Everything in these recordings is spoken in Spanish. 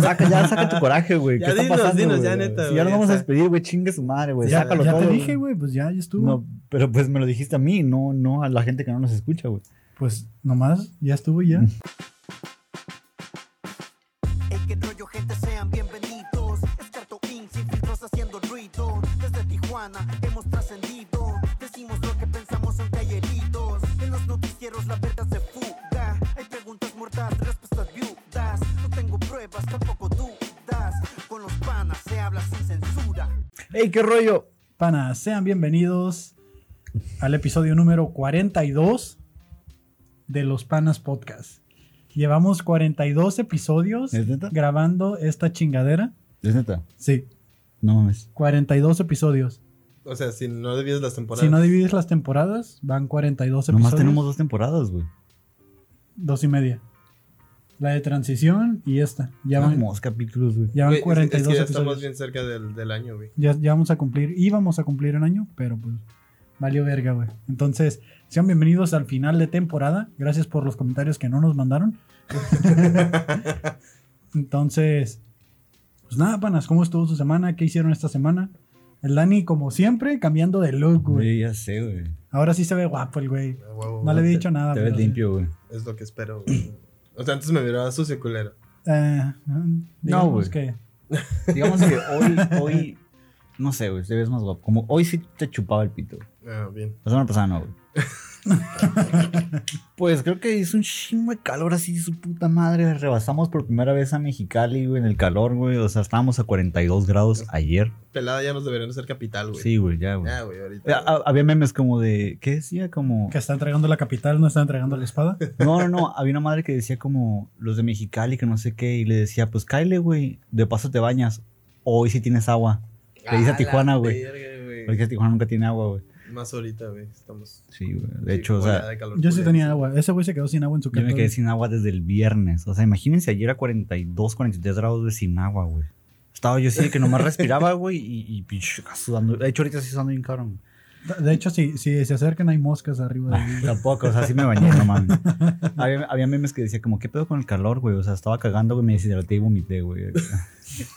Saca, ya, saca tu coraje, güey. ¿Qué Ya está dinos, pasando, dinos, ya, neta, Si ya nos vamos ya a despedir, güey, chingue su madre, güey. ya Sácalo ya todo. te dije, güey, pues ya, ya estuvo. No, pero pues me lo dijiste a mí, no, no a la gente que no nos escucha, güey. Pues nomás, ya estuvo y ya. Censura. ¡Ey, qué rollo! Panas, sean bienvenidos al episodio número 42 de Los Panas Podcast. Llevamos 42 episodios ¿Es neta? grabando esta chingadera. ¿Es neta? Sí, No mames. 42 episodios. O sea, si no divides las temporadas. Si no divides las temporadas, van 42 episodios. Nomás tenemos dos temporadas, güey. Dos y media. La de transición y esta. Ya van, Tenemos capítulos, güey. ya van Güey, es- 42 es que ya episodios. estamos bien cerca del, del año, güey. Ya, ya vamos a cumplir, íbamos a cumplir un año, pero pues valió verga, güey. Entonces, sean bienvenidos al final de temporada. Gracias por los comentarios que no nos mandaron. Entonces, pues nada, panas, ¿cómo estuvo su semana? ¿Qué hicieron esta semana? El Dani, como siempre, cambiando de look, güey. Güey, ya sé, güey. Ahora sí se ve guapo el güey. No le había te- dicho nada. Te ves pero sí. limpio, güey. Es lo que espero, güey. O sea, antes me miraba sucio culero. Eh, digamos güey. que Digamos que hoy, hoy, no sé, güey, te ves más guapo. Como hoy sí te chupaba el pito. Ah, bien. La semana pasada no, güey. pues creo que hizo un chingo de calor así, su puta madre. Rebasamos por primera vez a Mexicali, güey, en el calor, güey. O sea, estábamos a 42 grados ayer. Pelada ya nos deberían hacer capital, güey. Sí, güey, ya, güey. Ya, güey, ahorita. ha- Había memes como de, ¿qué decía? Como... que está entregando la capital, no está entregando la espada. No, no, no. Había una madre que decía como los de Mexicali, que no sé qué. Y le decía, pues cáile, güey. De paso te bañas. Hoy sí tienes agua. Le dice a Ah, Tijuana, güey. Porque Tijuana nunca tiene agua, güey. Más ahorita, güey. Estamos. Sí, güey. De sí, hecho, o sea, Yo sí tenía agua. Ese güey se quedó sin agua en su yo me casa. quedé sin agua desde el viernes. O sea, imagínense ayer a 42, 43 grados de sin agua, güey. Estaba yo así que nomás respiraba, güey, y, y pinche, sudando. De hecho, ahorita sí sudando bien cabrón. De hecho, si, si se acercan hay moscas arriba de ahí. Tampoco, o sea, sí me bañé, no mames. Había, había memes que decía como, ¿qué pedo con el calor, güey? O sea, estaba cagando, güey, me deshidraté y vomité, güey.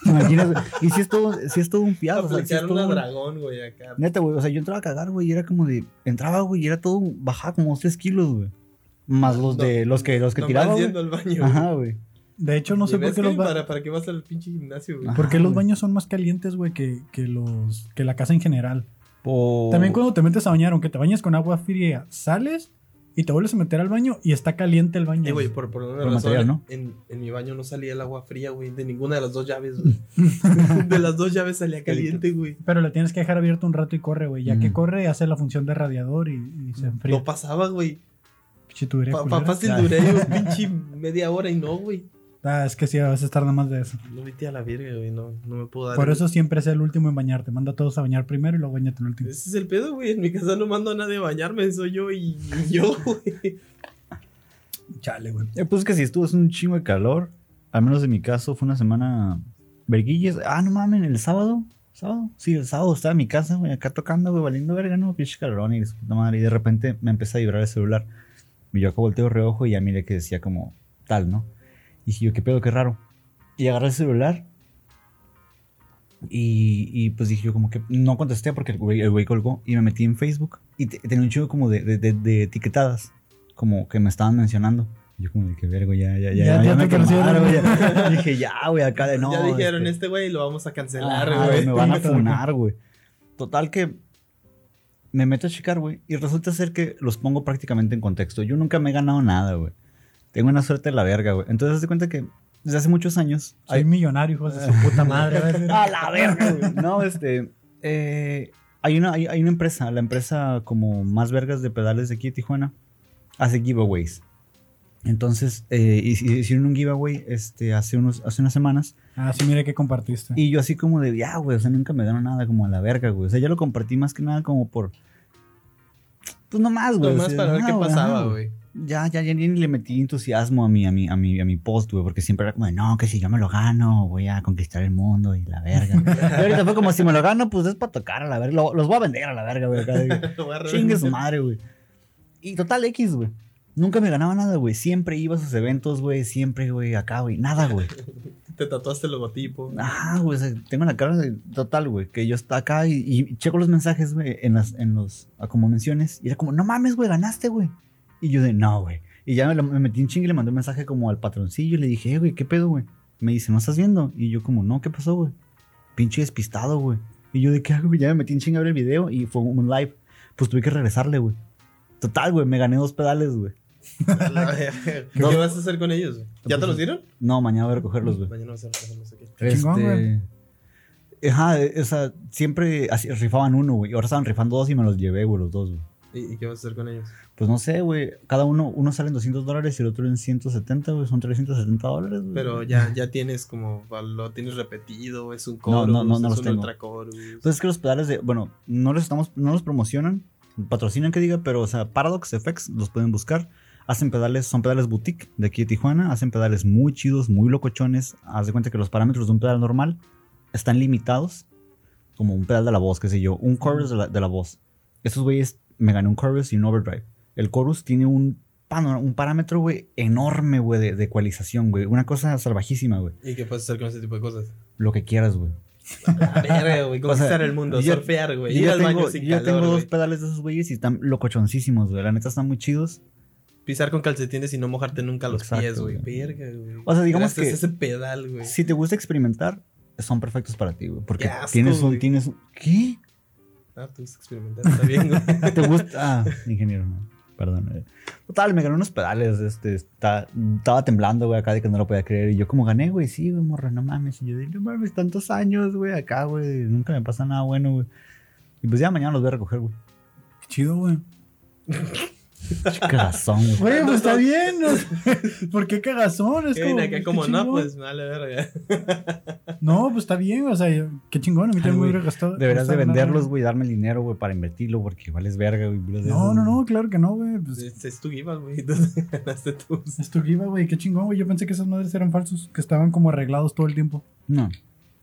Imagínate. Y si es todo, sí es todo un piado. O sea, sí es todo dragón, güey, acá. Neta, güey, o sea, yo entraba a cagar, güey, y era como de, entraba, güey, y era todo, bajaba como 3 kilos, güey. Más los de, los que, los que Nomás tiraba, güey. yendo al baño. Ajá, güey. De hecho, no ¿Y sé por qué los, ba- para, para qué vas al pinche gimnasio, güey? Por qué los baños son más calientes, güey, que, que, los, que la casa en general. También cuando te metes a bañar, aunque te bañes con agua fría, sales y te vuelves a meter al baño y está caliente el baño. Eh, güey, por, por una Por razón, material, ¿no? en, en mi baño no salía el agua fría, güey, de ninguna de las dos llaves, güey. de las dos llaves salía caliente, güey. Pero le tienes que dejar abierto un rato y corre, güey. Ya que Mm. corre, hace la función de radiador y, y se enfría. No pasaba, güey. Pinche tubería Pa- fácil duré un pinche media hora y no, güey. Ah, es que sí, a veces tarda más de eso. No vete a la verga, güey, no, no me puedo dar. Por eso siempre es el último en bañarte. Manda a todos a bañar primero y luego bañate el último. Ese es el pedo, güey. En mi casa no mando a nadie a bañarme, soy yo y, y yo, güey. Chale, güey. Eh, pues es que si estuvo haciendo un chingo de calor, al menos en mi caso, fue una semana verguillas. Ah, no mames, el sábado. ¿Sábado? Sí, el sábado estaba en mi casa, güey, acá tocando, güey, valiendo verga, no, pinche calorón y madre. Y de repente me empezó a vibrar el celular. Y yo acá volteo reojo y ya miré que decía como tal, ¿no? Y dije yo, qué pedo, qué raro. Y agarré el celular. Y, y pues dije yo como que no contesté porque el güey, el güey colgó y me metí en Facebook y te- tenía un chingo como de, de, de- de etiquetadas como que me estaban mencionando. Yo como de que vergo, ya, ya, ya, Ya- ya, ya me quemaron, ya. Dije, ya, güey, acá de no. ya dijeron, este, este güey lo vamos a cancelar, Ajá, güey. Me van a funar, güey. Total que me meto a checar, güey. Y resulta ser que los pongo prácticamente en contexto. Yo nunca me he ganado nada, güey. Tengo una suerte de la verga, güey. Entonces, haz de cuenta que desde hace muchos años. Soy hay- millonario, hijos de su puta madre. A ver, ¡A la verga, güey! No, este. eh, hay, una, hay, hay una empresa, la empresa como más vergas de pedales de aquí de Tijuana, hace giveaways. Entonces, eh, hici- hicieron un giveaway este, hace, unos, hace unas semanas. Ah, sí, mire que compartiste. Y yo así como de, ya, güey, o sea, nunca me dieron nada como a la verga, güey. O sea, yo lo compartí más que nada como por... Pues nomás, güey. o Nomás sea, para ver qué güey, pasaba, güey. Ya, ya, ya ni le metí entusiasmo a mi, a mi, a mi, a mi post, güey, porque siempre era como de, no, que si yo me lo gano, voy a conquistar el mundo y la verga. y ahorita fue como, si me lo gano, pues es para tocar a la verga. Lo- los voy a vender a la verga, güey. Chingue su madre, güey. Y total X, güey. Nunca me ganaba nada, güey. Siempre iba a sus eventos, güey. Siempre, güey, acá, güey. Nada, güey. Te tatuaste el logotipo. Ajá, güey. o sea, tengo la cara de total, güey. Que yo está acá y, y checo los mensajes, güey, en, las, en los, como menciones. Y era como, no mames, güey, ganaste, güey. Y yo de, no, güey. Y ya me, lo- me metí en chingue y le mandé un mensaje como al patroncillo. Y le dije, eh, güey, ¿qué pedo, güey? Me dice, ¿no estás viendo? Y yo como, no, ¿qué pasó, güey? Pinche despistado, güey. Y yo de, ¿qué hago? güey? Ya me metí en chingue a ver el video y fue un live. Pues tuve que regresarle, güey. Total, güey, me gané dos pedales, güey. ¿Qué vas a hacer con ellos? güey? ¿Ya te los dieron? No, mañana voy a recogerlos, güey. Mañana vas a recogerlos aquí. Qué chingón, güey. Este. Ajá, o sea, siempre así, rifaban uno, güey. y Ahora estaban rifando dos y me los llevé, güey, los dos, güey. ¿Y, y qué vas a hacer con ellos? Pues no sé, güey. Cada uno, uno sale en 200 dólares y el otro en 170, güey. Son 370 dólares, güey. Pero ya, ya tienes como, lo tienes repetido, es un No, chorus, no, no, no es los un ultra chorus. Pues es que los pedales de. Bueno, no los estamos. No los promocionan. Patrocinan que diga, pero, o sea, Paradox FX los pueden buscar. Hacen pedales, son pedales boutique de aquí de Tijuana. Hacen pedales muy chidos, muy locochones. Haz de cuenta que los parámetros de un pedal normal están limitados. Como un pedal de la voz, qué sé yo. Un chorus de la, de la voz. Estos güeyes me gané un chorus y un overdrive. El chorus tiene un, un parámetro, güey, enorme, güey, de, de ecualización, güey. Una cosa salvajísima, güey. ¿Y qué puedes hacer con ese tipo de cosas? Lo que quieras, güey. Verga, güey, O sea, conquistar el mundo, yo surfear, güey, Yo ir ya al tengo, baño sin yo ya tengo dos pedales de esos güeyes y están locochoncísimos, güey. La neta están muy chidos. Pisar con calcetines y no mojarte nunca los Exacto, pies, güey. Verga, güey. O sea, digamos Gracias que- ese pedal, güey. Si te gusta experimentar, son perfectos para ti, güey. Porque asco, tienes un, tienes un- ¿Qué? Ah, tú estás experimentando, está bien, güey. ¿Te gusta? Ah, ingeniero, no. Perdón. eh. Total, me gané unos pedales. Este, está- estaba temblando, güey, acá de que no lo podía creer. Y yo, como gané, güey, sí, güey, morra, no mames. Y yo, de, no mames, tantos años, güey, acá, güey. Nunca me pasa nada bueno, güey. Y pues ya mañana los voy a recoger, güey. Qué chido, güey. Cagazón, güey. Güey, pues está bien. ¿no? ¿Por qué cagazón? Es Que como, viene acá como, no, pues, vale, verga. No, pues está bien. O sea, qué chingón. A mí también me hubiera gastado. Deberías de venderlos, güey, darme el dinero, güey, para invertirlo, porque vales verga, güey. No, no, no, claro que no, güey. Pues, Es, es tu giva, güey. Entonces ganaste tú. es tu giva, güey. Qué chingón, güey. Yo pensé que esas madres eran falsos, que estaban como arreglados todo el tiempo. No.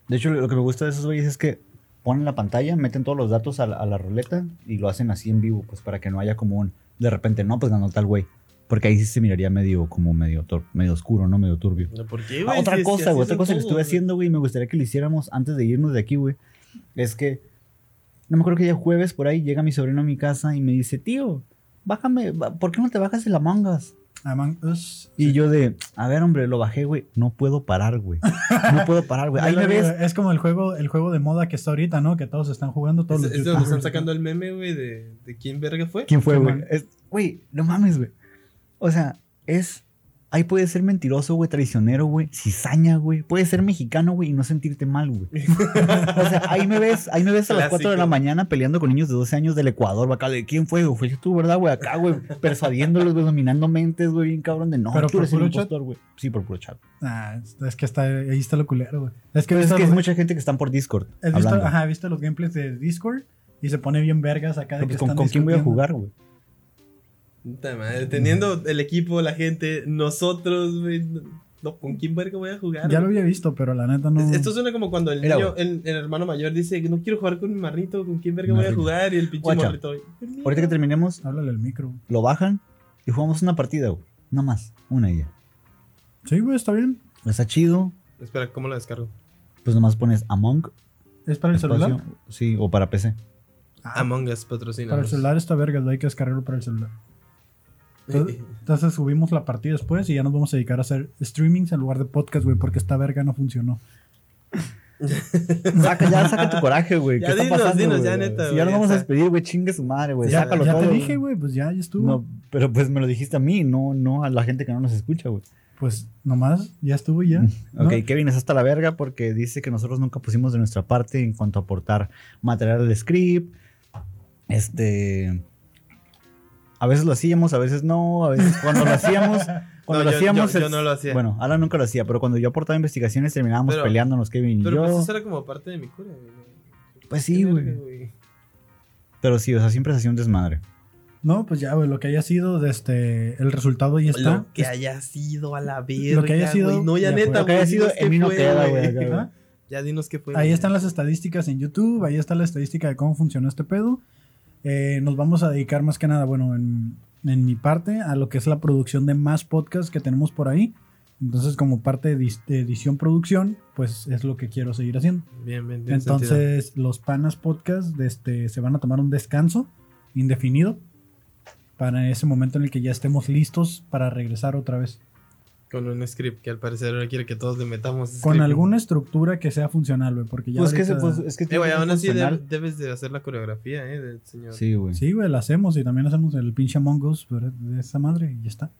De hecho, lo que me gusta de esos güeyes es que ponen la pantalla, meten todos los datos a la, a la ruleta y lo hacen así en vivo, pues para que no haya como un. De repente, no, pues ganó tal güey. Porque ahí sí se miraría medio, como medio, medio oscuro, ¿no? Medio turbio. ¿Por qué, Ah, otra Si- si cosa, güey, otra cosa que estuve haciendo, güey, y me gustaría que lo hiciéramos antes de irnos de aquí, güey. Es que, no me acuerdo que ya jueves por ahí llega mi sobrino a mi casa y me dice, tío, bájame, ¿por qué no te bajas el Among Us? Among Us. Y yo de, a ver, hombre, lo bajé, güey, no puedo parar, güey. No puedo parar, güey. Ahí me ves, Es como el juego, el juego de moda que está ahorita, ¿no? Que todos están jugando. Todos Es, los es donde están sacando el meme, güey, de, de quién verga fue. ¿Quién fue, güey? Güey, no mames, güey. O sea, es. Ahí puede ser mentiroso, güey, traicionero, güey, cizaña, güey. Puede ser mexicano, güey, y no sentirte mal, güey. o sea, ahí me ves, ahí me ves a las 4 de la mañana peleando con niños de 12 años del Ecuador, güey, acá de quién fue, güey. Fuiste tú, ¿verdad, güey? Acá, güey, persuadiéndolos, güey, dominando mentes, güey, bien cabrón de no, ¿Pero tú por eres el puro chat? impostor, güey. Sí, por puro chat. Ah, es- que está, ahí está lo culero, güey. Es que Pero es mucha gente que están por Discord. he visto- hablando. ajá, he visto los gameplays de Discord y se pone bien vergas acá de que pues, ¿con, están con quién voy a jugar, güey? Puta madre, teniendo el equipo, la gente, nosotros, güey. No, ¿con quién verga voy a jugar? Ya lo había visto, pero la neta no. Es- Esto suena como cuando el niño, el, el hermano mayor dice, no quiero jugar con mi marrito, ¿con quién verga voy a jugar? Y el pinche Guacha. morrito. Ahorita que terminemos, Háblale al micro. lo bajan y jugamos una partida, güey. No más, una y ya. Sí, güey, está bien. Está chido. Espera, ¿cómo la descargo? Pues nomás pones Among. ¿Es para el celular? Sí, o para PC. Ah, Among Us patrocina. para el celular está verga, hay que descargarlo para el celular. Entonces, entonces subimos la partida después y ya nos vamos a dedicar a hacer streamings en lugar de podcast, güey, porque esta verga no funcionó. Saca, ya, saca tu coraje, güey. Ya ¿Qué está dinos, pasando, dinos, ya, neta, Si ya nos vamos a está. despedir, güey, chingue su madre, güey. ya Sácalo ya todo. te dije, güey, pues ya, ya estuvo. No, pero pues me lo dijiste a mí, no, no a la gente que no nos escucha, güey. Pues nomás, ya estuvo y ya. ¿no? Ok, Kevin es hasta la verga porque dice que nosotros nunca pusimos de nuestra parte en cuanto a aportar material del script. Este. A veces lo hacíamos, a veces no, a veces cuando lo hacíamos. Cuando No, lo yo- hacíamos. yo- yo es- no lo hacía. Bueno, Alan nunca lo hacía, pero cuando yo aportaba investigaciones terminábamos Pero- peleándonos Kevin y Pero yo. pues eso era como parte de mi cura, güey. Pues sí, güey. Pero sí, o sea, siempre se hacía un desmadre. No, pues ya, güey, lo que haya sido, de este, el resultado ahí está. Lo que haya sido a la verga. Lo que haya sido- güey. No, ya ya, neta, Lo que haya güey, sido, en mí no queda, güey. güey. Ya dinos qué fue. Ahí güey. están las estadísticas en YouTube, ahí está la estadística de cómo funcionó este pedo. Eh, nos vamos a dedicar más que nada, bueno, en, en mi parte a lo que es la producción de más podcasts que tenemos por ahí. Entonces, como parte de, edición producción, pues es lo que quiero seguir haciendo. Bien, bien, sentido. Entonces, los panas podcast de este, se van a tomar un descanso indefinido para ese momento en el que ya estemos listos para regresar otra vez. Con un script que al parecer ahora quiere que todos le metamos. Con alguna estructura que sea funcional, güey, porque ya Pues que, ahorita- se, pues, es que Eh, güey, que aún así deb- debes de hacer la coreografía, eh, del señor. Sí, güey. Sí, güey, la hacemos y también hacemos el pinche Among Us pero de esa madre y ya está.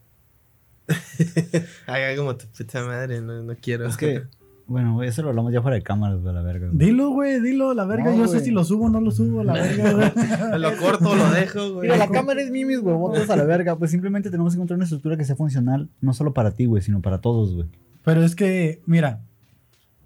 Haga como tu puta madre, no, no quiero. Es que, bueno, güey, eso lo hablamos ya fuera de cámaras, de la verga. güey. Dilo, güey, dilo, la verga. No, Yo sé güey. si lo subo o no lo subo, la verga, güey. lo corto, lo dejo, güey. Mira, la cámara es mí, mis huevotes a la verga. Pues simplemente tenemos que encontrar una estructura que sea funcional, no solo para ti, güey, sino para todos, güey. Pero es que, mira,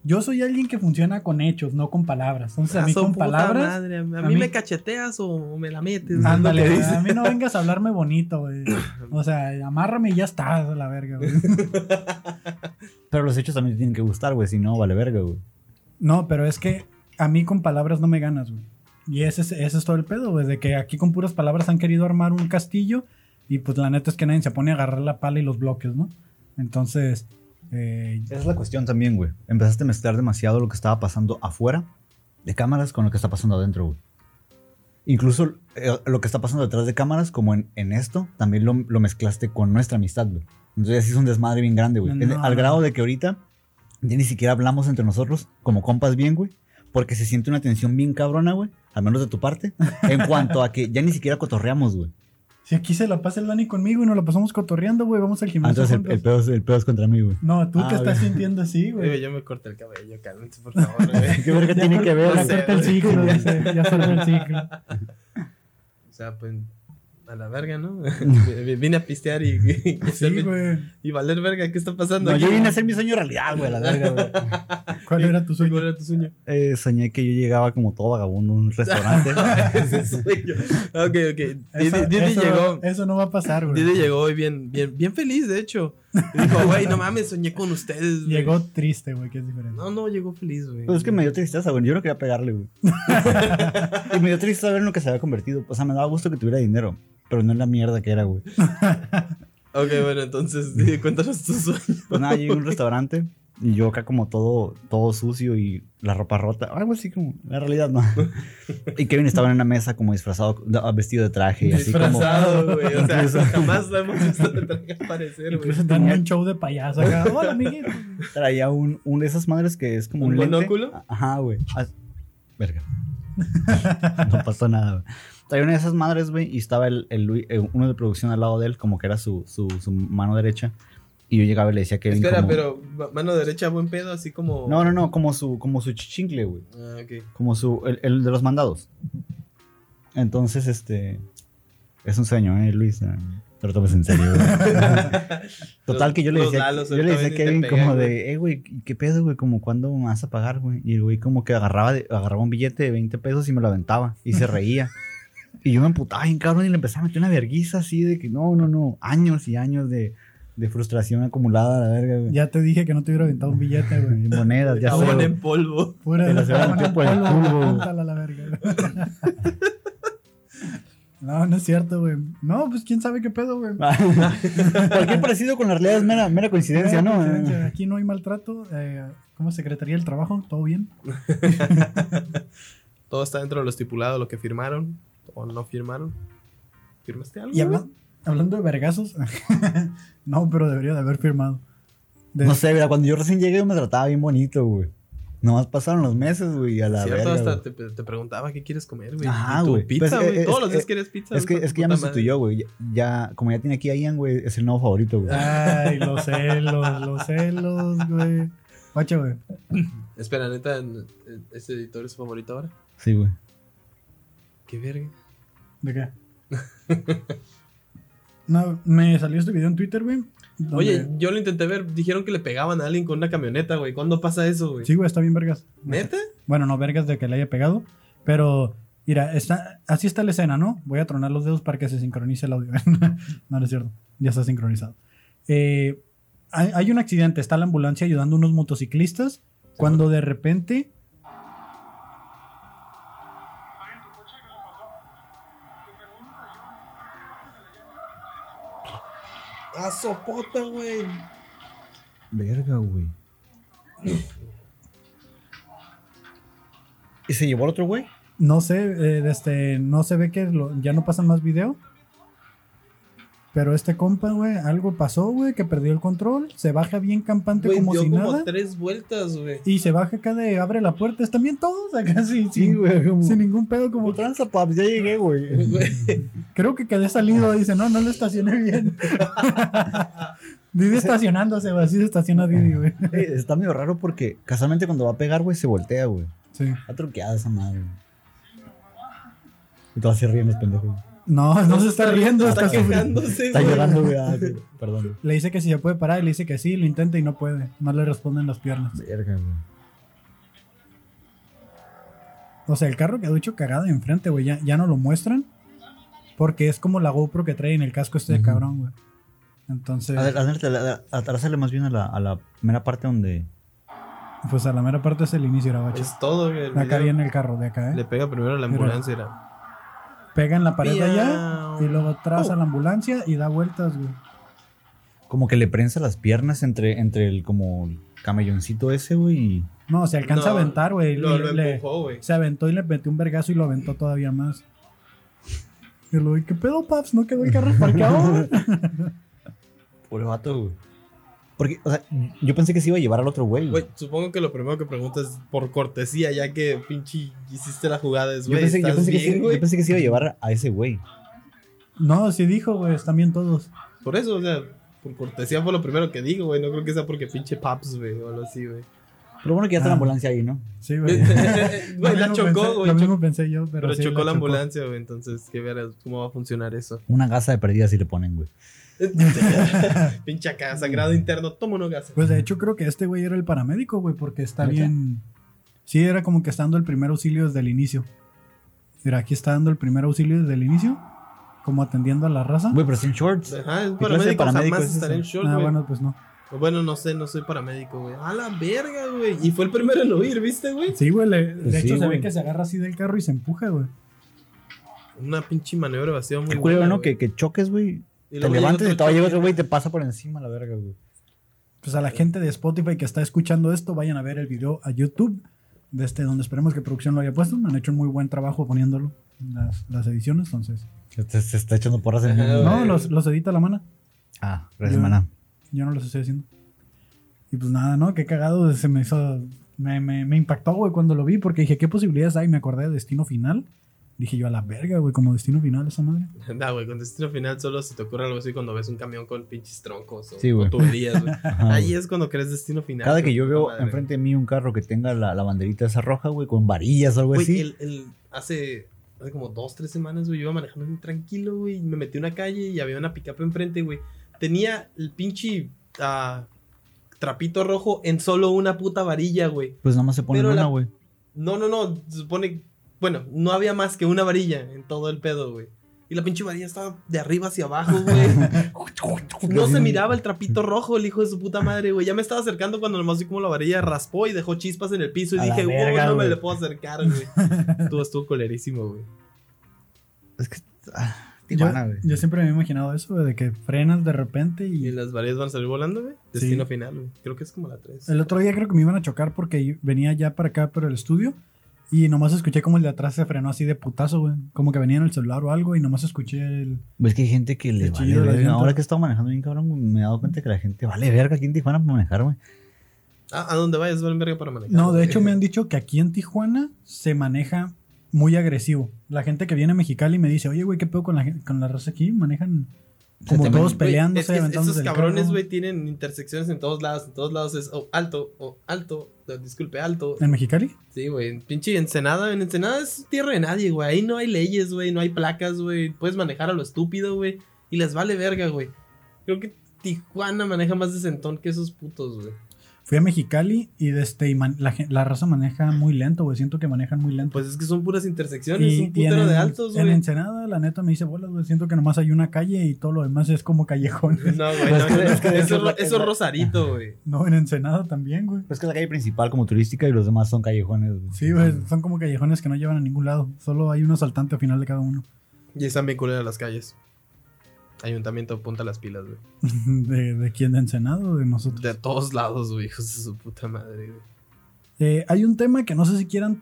yo soy alguien que funciona con hechos, no con palabras. Entonces, a Ah, mí con palabras. madre, A, mí, a mí- me cacheteas o me la metes. Ándale, güey, dice. a mí no vengas a hablarme bonito, güey. O sea, amárrame y ya está, la verga, güey. Pero los hechos también te tienen que gustar, güey, si no, vale verga, güey. No, pero es que a mí con palabras no me ganas, güey. Y ese es, ese es todo el pedo, güey. De que aquí con puras palabras han querido armar un castillo. Y pues la neta es que nadie se pone a agarrar la pala y los bloques, ¿no? Entonces, eh, Esa es la cuestión también, güey. Empezaste a mezclar demasiado lo que estaba pasando afuera de cámaras con lo que está pasando adentro, güey. Incluso eh, lo que está pasando detrás de cámaras, como en, en esto, también lo, lo mezclaste con nuestra amistad, güey. Entonces así es un desmadre bien grande, güey. No, Al grado de que ahorita ya ni siquiera hablamos entre nosotros como compas bien, güey. Porque se siente una tensión bien cabrona, güey. Al menos de tu parte. En cuanto a que ya ni siquiera cotorreamos, güey. si aquí se la pasa el Dani conmigo y nos la pasamos cotorreando, güey, vamos al Ah, gimnasio. entonces el, el pedo, es- el pedo es contra mí, güey. No, tú Ah, te estás sintiendo así, Güey, yo me corté el cabello, cálmate, por favor, güey. ¿Qué verga Ya tiene que ver? Ya corta el ciclo, dice, ya cerró el ciclo. O sea, pues, a la verga, ¿no? Vine a pistear y, y, y Sí, güey. y valer verga, ¿qué está pasando? No, yo vine a hacer mi sueño realidad, güey, a la verga, güey. ¿Cuál era tu sueño? ¿Cuál era tu sueño? Eh, soñé que yo llegaba como todo vagabundo a un restaurante. Ese sueño. Ok, ok. Didi, Eso, Didi eso- llegó. eso no va a pasar, güey. Didi llegó hoy bien, bien, bien feliz, de hecho. Y dijo, güey, no mames, soñé con ustedes. güey". Llegó triste, güey, que es diferente. No, no, llegó feliz, güey. Pues es que me dio tristeza, güey. Yo no quería pegarle, güey. y me dio tristeza ver en lo que se había convertido. O sea, me daba gusto que tuviera dinero. Pero no en la mierda que era, güey. Ok, bueno, entonces, cuéntanos tu sueño. Pues nada, llegué a un restaurante. Y yo acá como todo, todo sucio y la ropa rota. Algo así como, la realidad no. y Kevin estaba en una mesa como disfrazado, da- vestido de traje. y así como, Disfrazado, güey. O sea, Incluso- jamás lo hemos visto de traje aparecer, güey. Incluso Dan tenía- un show de payaso acá. Hola, amiguito. traía un, un de esas madres que es como ¿Un un, lente. monóculo? Ajá, güey. Ah, Verga. no pasó nada, güey. Traía una de esas madres, güey, y estaba el, eh, uno de producción al lado de él, como que era su, su, su mano derecha. Y yo llegaba y le decía que Espera, como- pero ma- mano derecha, buen pedo, así como. No, no, no, como su, como su chichincle, güey. Ah, ok. Como su, el, el de los mandados. Entonces, este... Es un sueño, ¿eh, Luis? Te lo tomes en serio, güey. Total, que yo le Los decía, yo le decía a Kevin como güey. de, eh, güey, ¿qué pedo, güey? Como, ¿cuándo me vas a pagar, güey? Y el güey como que agarraba, de- agarraba un billete de 20 pesos y me lo aventaba. Y se reía. y yo me emputaba bien cabrón y le empezaba a meter una verguiza así de que, no, no, no. Años y años de, de frustración acumulada, la verga, güey. Ya te dije que no te hubiera aventado un billete, güey. Y monedas, ya sé, Jabón güey. en polvo. Pura Te la llevaron jabón en por el culo, la verga. No, no es cierto, güey. No, pues quién sabe qué pedo, güey. Cualquier parecido con la realidad es mera, mera coincidencia, Mera ¿no? coincidencia. Aquí no hay maltrato. Eh, ¿Cómo Secretaría del Trabajo? ¿Todo bien? Todo está dentro de lo estipulado, lo que firmaron o no firmaron. ¿Firmaste algo? Y habla- hablando de vergazos. no, pero debería de haber firmado. De- No sé, mira, cuando yo recién llegué me trataba bien bonito, güey. Nomás pasaron los meses, güey, a la Cierto, verga, hasta te, te preguntaba qué quieres comer, güey. Ajá, Y tu güey. Pizza, Pues, güey. eh, Todos es- los días querías pizza. Es que, güey, es que ya me sustituyó, güey. Ya, como ya tiene aquí a Ian, güey, es el nuevo favorito, güey. Ay, los celos, los celos, güey. Guacha, güey. Espera, neta, ¿este editor es su favorito ahora? Sí, güey. Qué verga. ¿De qué? No, me salió este video en Twitter, güey. donde- Oye, yo lo intenté ver. Dijeron que le pegaban a alguien con una camioneta, güey. ¿Cuándo pasa eso, güey? Sí, güey, está bien vergas. ¿Neta? Bueno, no vergas de que le haya pegado, pero mira, está, así está la escena, ¿no? Voy a tronar los dedos para que se sincronice el audio. no, no es cierto, ya está sincronizado. Eh, hay, hay un accidente, está la ambulancia ayudando a unos motociclistas, cuando de repente... ¡Ah, sopota, güey! Verga, güey. ¿Y se llevó al otro güey? No sé, eh, este, no se ve que lo- ya no pasan más video. Pero este compa, güey, algo pasó, güey, que perdió el control. Se baja bien campante Güey, como dio si como nada. tres vueltas, güey. Y se baja acá de abre la puerta. Están bien todos acá, sí, Sí, güey. Como, sin ningún pedo. Como tranza, paps, ya llegué, güey. Creo que quedé salido. Dice, no, no lo estacioné bien. Didi estacionándose, güey. Así se estaciona Didi, güey. Está medio raro porque casualmente cuando va a pegar, güey, se voltea, güey. Sí. Está truqueada esa madre. güey. Y todas se ríen los No, no se está riendo, está, está sufriendo. quejándose, Está llorando, güey. Ah, sí, Perdón. Le dice que si se puede parar, y le dice que sí, lo intenta y no puede. No le responden las piernas. Verga, güey. O sea, el carro quedó hecho cagado de enfrente, güey. Ya, ya no lo muestran. Porque es como la GoPro que trae en el casco este de Ujú. cabrón, güey. Entonces, A ver, atrásale- más bien a la, a la primera parte donde. pues a la mera parte es el inicio, era bacho. Es todo, güey. Acá viene el carro, de acá, Le ¿eh? pega primero a la ambulancia. Era. Pega en la pared de allá y luego atrás Oh. a la ambulancia y da vueltas, güey. Como que le prensa las piernas entre, entre el como el camelloncito ese, güey. y- No, se alcanza No, a aventar, güey. Lo, lo empujó, güey. Se aventó y le metió un vergazo y lo aventó todavía más. Y luego, ¿qué pedo, paps? ¿No quedó el carro parqueado? Pobre vato, güey. Porque, o sea, yo pensé que se iba a llevar al otro güey. Güey, supongo que lo primero que preguntas por cortesía, ya que pinche hiciste la jugada es, Yo güey, pensé, yo, ¿estás pensé que bien, sí- güey? yo pensé que se iba a llevar a ese güey. no, sí dijo, güey. Están bien todos. Por eso, o sea, por cortesía fue lo primero que dijo, güey. No creo que sea porque pinche paps, güey, o algo así, güey. Pero bueno que ya está la Ah. ambulancia ahí, ¿no? Sí, güey. Güey, Lo la mismo chocó, pensé- güey. Lo mismo pensé yo, pero, Pero sí, chocó la chocó. ambulancia, güey. Entonces, que ver cómo va a funcionar eso. Una gasa de perdida si le ponen, güey. Pinche acá, sangrado interno, toma uno gas. Pues de hecho creo que este güey era el paramédico, güey, porque está ¿Neta? bien... Sí, era como que está dando el primer auxilio desde el inicio. Mira, aquí está dando el primer auxilio desde el inicio, como atendiendo a la raza. Güey, pero sin shorts. Ajá, es ¿Qué clase de paramédico, paramédico jamás es estaré en ese? short, ah, güey. bueno, pues no. Bueno, no sé, no soy paramédico, güey. A la verga, güey. Y fue el primero en oír, ¿viste, güey? Sí, güey, Pues de sí, hecho se ve que se agarra así del carro y se empuja, güey. Una pinche maniobra evasiva muy Qué culero. Que, que choques, güey. Y Te llega y todavía llega otro güey y te pasa por encima la verga, güey. Pues a la gente de Spotify que está escuchando esto, vayan a ver el video a YouTube, de este, donde esperemos que producción lo haya puesto. Han hecho un muy buen trabajo poniéndolo, las, las ediciones, entonces. Se, se está echando porras en el No, los, los edita la mano. Ah, gracias, Yo- maná. Yo no los estoy haciendo. Y pues nada, ¿no? Qué cagado se me hizo. Me, me, me impactó, güey, cuando lo vi, porque dije, ¿qué posibilidades hay? Me acordé de Destino Final. Dije yo, a la verga, güey, como Destino Final esa madre. Nah, güey, con destino final solo se te ocurre algo así cuando ves un camión con pinches troncos o, Sí, o tuberías, güey. Ahí es cuando crees destino final. Cada que yo veo madre. enfrente de mí un carro que tenga la, la banderita esa roja, güey, con varillas o algo así. el, el- hace, hace como dos, tres semanas, güey, yo iba manejando bien tranquilo, güey, me metí a una calle y había una pickup enfrente, güey. Tenía el pinche ah, trapito rojo en solo una puta varilla, güey. Pues nada más se pone Pero una, la- güey. No, no, no, se supone, bueno, no había más que una varilla en todo el pedo, güey. Y la pinche varilla estaba de arriba hacia abajo, güey. No se miraba el trapito rojo, el hijo de su puta madre, güey. Ya me estaba acercando cuando nomás vi como la varilla raspó y dejó chispas en el piso. Y A dije, wow, verga, no me le puedo acercar, güey. Estuvo, estuvo colerísimo, güey. Es que. Ah, Yo, güey. yo siempre me he imaginado eso, güey, de que frenas de repente Y y... las varillas van a salir volando, güey. Sí. Destino final, güey. Creo que es como la 3. El otro día creo que me iban a chocar porque venía ya para acá, por el estudio. Y nomás escuché como el de atrás se frenó así de putazo, güey. Como que venía en el celular o algo y nomás escuché el... Es que hay gente que le vale verga. Ahora que he estado manejando bien, cabrón, güey, me he dado cuenta que la gente vale verga aquí en Tijuana para manejar, güey. Ah, a donde vayas, valen verga para manejar. No, de güey. hecho me han dicho que aquí en Tijuana se maneja muy agresivo. La gente que viene a Mexicali me dice, oye, güey, ¿qué pedo con la, con la raza aquí? Manejan como todos Güey, peleándose, es que esos cabrones, güey, tienen intersecciones en todos lados. En todos lados es oh, alto, o alto, disculpe, alto. ¿En Mexicali? Sí, güey. Pinche Ensenada. En Ensenada es tierra de nadie, güey. Ahí no hay leyes, güey. No hay placas, güey. Puedes manejar a lo estúpido, güey. Y les vale verga, güey. Creo que Tijuana maneja más de centón que esos putos, güey. Fui a Mexicali y, de este, y man- la, raza maneja muy lento, güey. Siento que manejan muy lento. Pues es que son puras intersecciones. y, un en, putero de altos, en güey. Ensenada, la neta, me dice bolas, güey. Siento que nomás hay una calle y todo lo demás es como callejón. No, güey. Pues no, que- no, es que Eso, es es la- ro- eso es Rosarito, güey. No, en Ensenada también, güey. Pues que es la calle principal como turística y los demás son callejones. güey. Sí, güey. Son como callejones que no llevan a ningún lado. Solo hay un asaltante al final de cada uno. Y están bien culeras las calles. Ayuntamiento, punta las pilas, güey. ¿De, de quién? ¿De Ensenado o de nosotros? De todos lados, güey, hijos de su puta madre, güey. Eh, hay un tema que no sé si quieran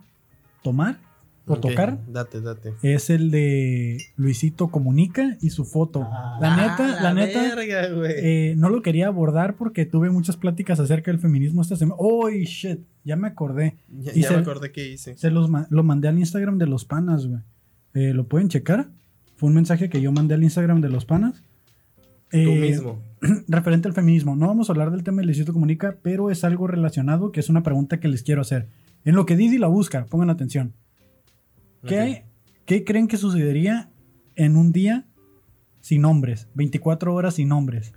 tomar o tocar. Date, date. Es el de Luisito Comunica y su foto. la neta, Ah, la, neta, verga, güey. eh, no lo quería abordar porque tuve muchas pláticas acerca del feminismo esta semana. ¡Oh, shit! Ya me acordé. ya y ya se- me acordé que hice. Se los ma- lo mandé al Instagram de los panas, güey. Eh, ¿Lo pueden checar? Fue un mensaje que yo mandé al Instagram de los panas. Tú Eh, mismo. referente al feminismo. No vamos a hablar del tema de Luisito Comunica, pero es algo relacionado que es una pregunta que les quiero hacer. En lo que Didi la busca, pongan atención. ¿Qué, ¿Qué creen que sucedería en un día sin hombres? 24 horas sin hombres.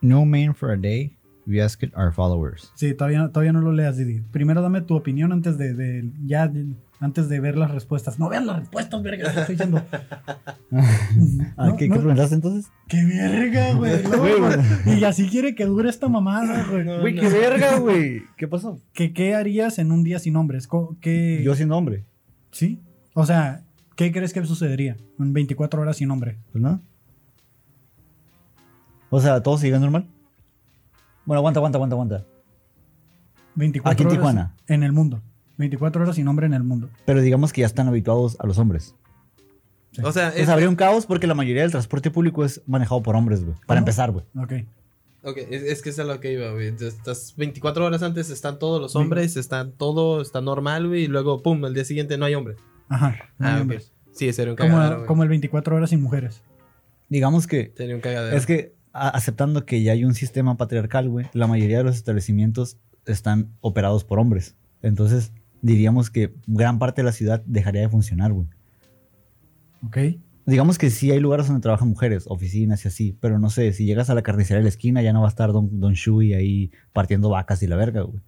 No man for a day. We ask it our followers. Sí, todavía, todavía no lo leas, Didi. Primero dame tu opinión antes de, de- ya antes de ver las respuestas. No vean las respuestas, verga, te estoy diciendo. Ah, No, ¿qué, no. ¿Qué preguntaste entonces? ¡Qué verga, güey! No, y así quiere que dure esta mamada, güey. No, Güey, no. qué verga, güey. ¿Qué pasó? ¿Qué, ¿Qué harías en un día sin hombres? Co- ¿Qué, Yo siendo hombre. ¿Sí? O sea, ¿qué crees que sucedería en 24 horas sin hombre? Pues no. O sea, todo sigue normal. Bueno, aguanta, aguanta, aguanta, aguanta. 24 Aquí en horas Tijuana. En el mundo. 24 horas sin hombre en el mundo. Pero digamos que ya están habituados a los hombres. O sea, es, habría un caos porque la mayoría del transporte público es manejado por hombres, güey. Para ¿Cómo? empezar, güey. Ok. ok, es, es que es a lo que iba, güey. Estás 24 horas antes están todos los Sí. hombres, están todo, está normal, güey. Y luego, pum, el día siguiente no hay hombres. Ajá. no hay Ah, ok. hombres. Sí, sería un como, cagadero, güey. como el 24 horas sin mujeres. Digamos que Sería un cagadero. es que a- aceptando que ya hay un sistema patriarcal, güey, la mayoría de los establecimientos están operados por hombres. Entonces, diríamos que gran parte de la ciudad dejaría de funcionar, güey. Ok. Digamos que sí hay lugares donde trabajan mujeres, oficinas y así, pero no sé, si llegas a la carnicería de la esquina ya no va a estar Don, don Shui ahí partiendo vacas y la verga, güey.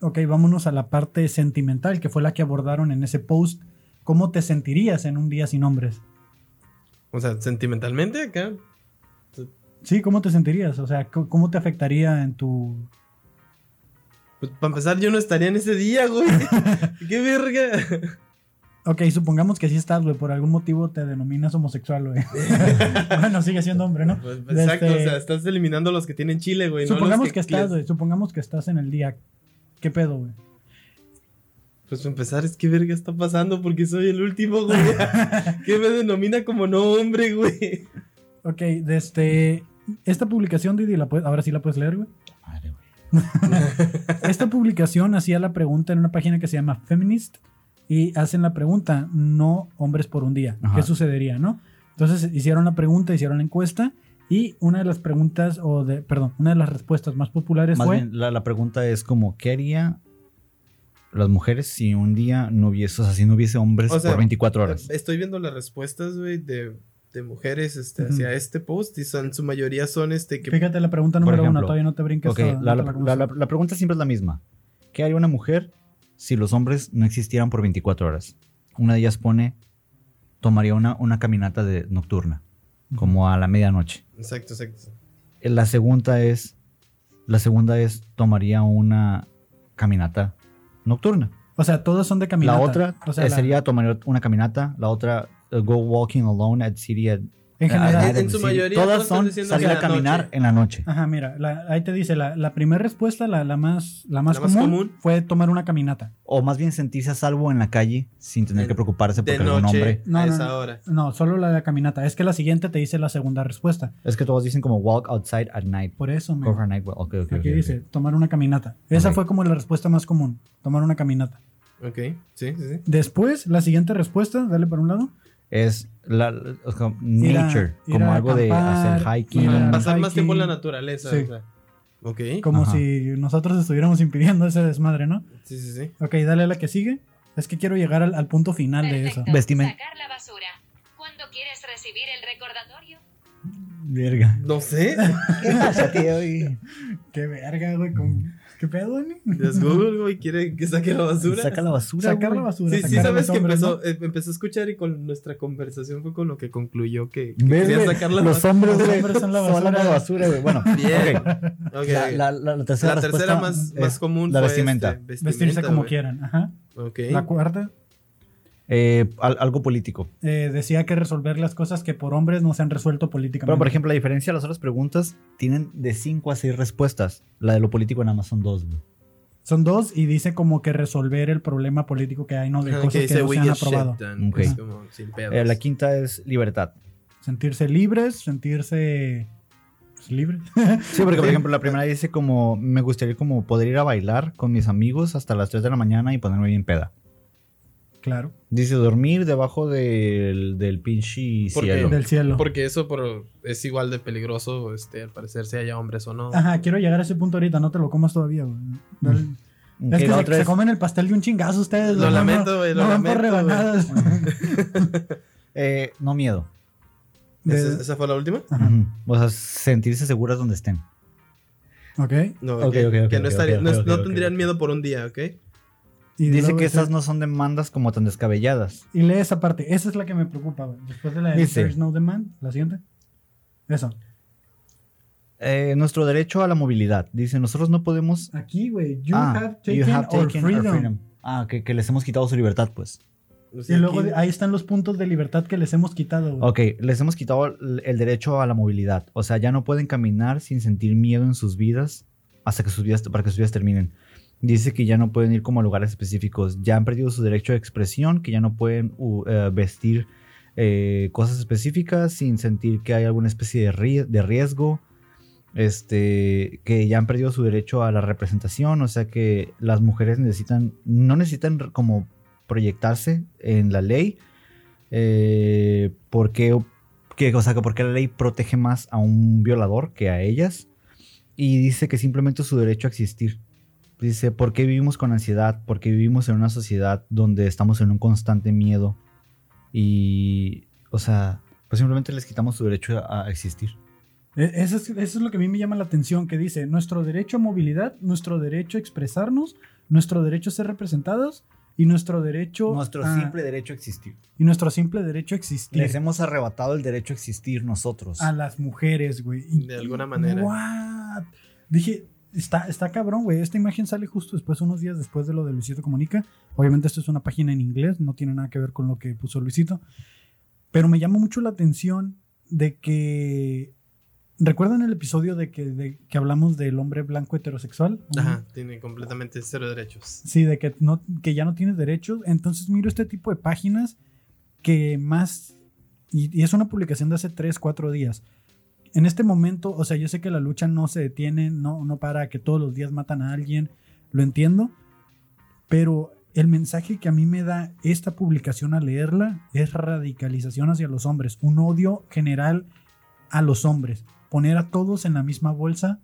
Ok, vámonos a la parte sentimental, que fue la que abordaron en ese post. ¿Cómo te sentirías en un día sin hombres? O sea, sentimentalmente acá. Sí, ¿cómo te sentirías? O sea, ¿cómo te afectaría en tu... Pues para empezar, yo no estaría en ese día, güey. ¡Qué verga! Ok, supongamos que sí estás, güey, por algún motivo te denominas homosexual, güey. bueno, sigue siendo hombre, ¿no? Pues, pues, exacto, Este, o sea, estás eliminando los que tienen chile, güey. no los supongamos que, estás, güey, supongamos que estás en el día. ¿Qué pedo, güey? Pues para empezar, es que verga está pasando porque soy el último, güey. ¿Qué me denomina como no hombre, güey? Ok, desde esta publicación, Didi, la puedes- ahora sí la puedes leer, güey. Esta publicación hacía la pregunta en una página que se llama Feminist y hacen la pregunta, no hombres por un día. Ajá. ¿Qué sucedería, no? Entonces hicieron la pregunta, hicieron la encuesta y una de las preguntas, o de, perdón, una de las respuestas más populares Más fue... bien, la, la pregunta es como, ¿qué haría las mujeres si un día no hubiese, o sea, si no hubiese hombres O sea, por 24 horas? Estoy viendo las respuestas, güey, de, de mujeres este, hacia este post y son, su mayoría son este que... Fíjate la pregunta número uno, todavía no te brinques. Ok, toda, la, la- la- la- la pregunta siempre es la misma. ¿Qué haría una mujer si los hombres no existieran por 24 horas? Una de ellas pone, tomaría una, una caminata de, nocturna, como a la medianoche. Exacto, exacto. La segunda es, la segunda es, tomaría una caminata nocturna. O sea, todos son de caminata. La otra o sea, eh, la- sería tomar una caminata. La otra, go walking alone at city. At, En general. En- su mayoría Todas son salir a caminar noche. en la noche. Ajá, mira, la- ahí te dice, la, la primera respuesta, la, la más, la más, La más común, fue tomar una caminata. O más bien sentirse a salvo en la calle sin tener En- que preocuparse porque noche hombre. No, a no, esa no. hora. No, solo la de la caminata. Es que la siguiente te dice la segunda respuesta. Es que todos dicen como walk outside at night. Por eso, me Go for a night walk. Ok, ok, aquí ok, dice, tomar una caminata. Esa fue como la respuesta más común, tomar una caminata. Ok, sí, sí, sí. Después, la siguiente respuesta, dale para un lado. Es la, o sea, Ir a- nature, como algo de hacer hiking. Pasar más hiking. tiempo en la naturaleza. Sí. o sea. Ok. Como Ajá. si nosotros estuviéramos impidiendo ese desmadre, ¿no? Sí, sí, sí. Ok, dale a la que sigue. Es que quiero llegar al, al punto final de eso. Perfecto. Vestimen- Sacar la basura. ¿Cuándo quieres recibir el recordatorio? Verga. No sé. ¿Qué pasa, tío? Y- Qué verga, güey. con- ¿Qué pedo, Dani? Es Google, güey, quiere que saque la basura. Saca la basura. Sacar güey. la basura. Sí, sí, sabes que hombres, empezó, ¿no? eh, empezó a escuchar y con nuestra conversación fue con lo que concluyó que, que ¿Ves, quería sacar la Los basura. hombres, Los hombres son la basura. basura, güey. Bueno, Bien. La, la- la- la tercera, La tercera más, común la fue, vestimenta. este, Vestirse como güey. quieran. Ajá. Ok. La cuarta. Eh, al- algo político. Eh, decía que resolver las cosas que por hombres no se han resuelto políticamente. Pero, por ejemplo, la diferencia de las otras preguntas tienen de 5 a 6 respuestas. La de lo político nada más son dos, güey. Son dos y dice como que resolver el problema político que hay, ¿no? De cosas que, no "We se han aprobado. done", Ok. pues, como sin pedos. Eh, la quinta es libertad. Sentirse libres, sentirse pues, libres. Sí, porque, por ejemplo, la primera dice como, me gustaría como poder ir a bailar con mis amigos hasta las 3 de la mañana y ponerme bien peda. Claro. Dice dormir debajo del, del pinche ¿Por cielo. Del cielo. Porque eso por- es igual de peligroso, este, al parecer, si haya hombres o no. Ajá, quiero llegar a ese punto ahorita, no te lo comas todavía, güey. Dale. Ok, Es que se, comen el pastel de un chingazo ustedes. Lo no, lamento, no, güey, lo no por lamento, güey. rebanadas. eh, no miedo. De- ¿Esa, esa fue la última? Ajá. O sea, sentirse seguras donde estén. Ok. No, Ok, que, ok, ok, que no, estaría- no, no tendrían miedo por un día, ¿ok? Y Dice luego que esas no son demandas como tan descabelladas. Y lee esa parte. Esa es la que me preocupa, güey. Después de la de Dice- There's no demand, la siguiente. Eso. Eh, nuestro derecho a la movilidad. Dice, nosotros no podemos... Aquí, güey. You Ah, have taken, you have our taken our freedom. freedom. Ah, que, que les hemos quitado su libertad, pues. O sea, Y luego aquí- ahí están los puntos de libertad que les hemos quitado, güey. Ok, les hemos quitado el el derecho a la movilidad. O sea, ya no pueden caminar sin sentir miedo en sus vidas hasta que sus vidas, para que sus vidas terminen. Dice que ya no pueden ir como a lugares específicos. Ya han perdido su derecho de expresión, que ya no pueden eh, vestir eh, cosas específicas sin sentir que hay alguna especie de, rie- de riesgo. Este, que ya han perdido su derecho a la representación. O sea que las mujeres necesitan, no necesitan como proyectarse en la ley. Eh, porque, que, o sea, que porque la ley protege más a un violador que a ellas. Y dice que simplemente su derecho a existir. Dice, ¿por qué vivimos con ansiedad? Porque vivimos en una sociedad donde estamos en un constante miedo. Y, o sea, pues simplemente les quitamos su derecho a, a existir. E- Eso es, eso es lo que a mí me llama la atención, que dice nuestro derecho a movilidad, nuestro derecho a expresarnos, nuestro derecho a ser representados y nuestro derecho Nuestro a- simple derecho a existir. y nuestro simple derecho a existir Les hemos arrebatado el derecho a existir nosotros. a las mujeres, güey. De alguna manera. What? Dije, está, está cabrón, güey. Esta imagen sale justo después, unos días después de lo de Luisito Comunica. Obviamente esto es una página en inglés, no tiene nada que ver con lo que puso Luisito. Pero me llama mucho la atención de que... ¿Recuerdan el episodio de que, de que hablamos del hombre blanco heterosexual? Ajá, tiene completamente cero derechos. Sí, de que, no, que ya no tienes derechos. Entonces miro este tipo de páginas que más... Y, y es una publicación de hace 3, 4 días. En este momento, o sea, yo sé que la lucha no se detiene, no, no para, que todos los días matan a alguien, lo entiendo, pero el mensaje que a mí me da esta publicación al leerla es radicalización hacia los hombres, un odio general a los hombres, poner a todos en la misma bolsa.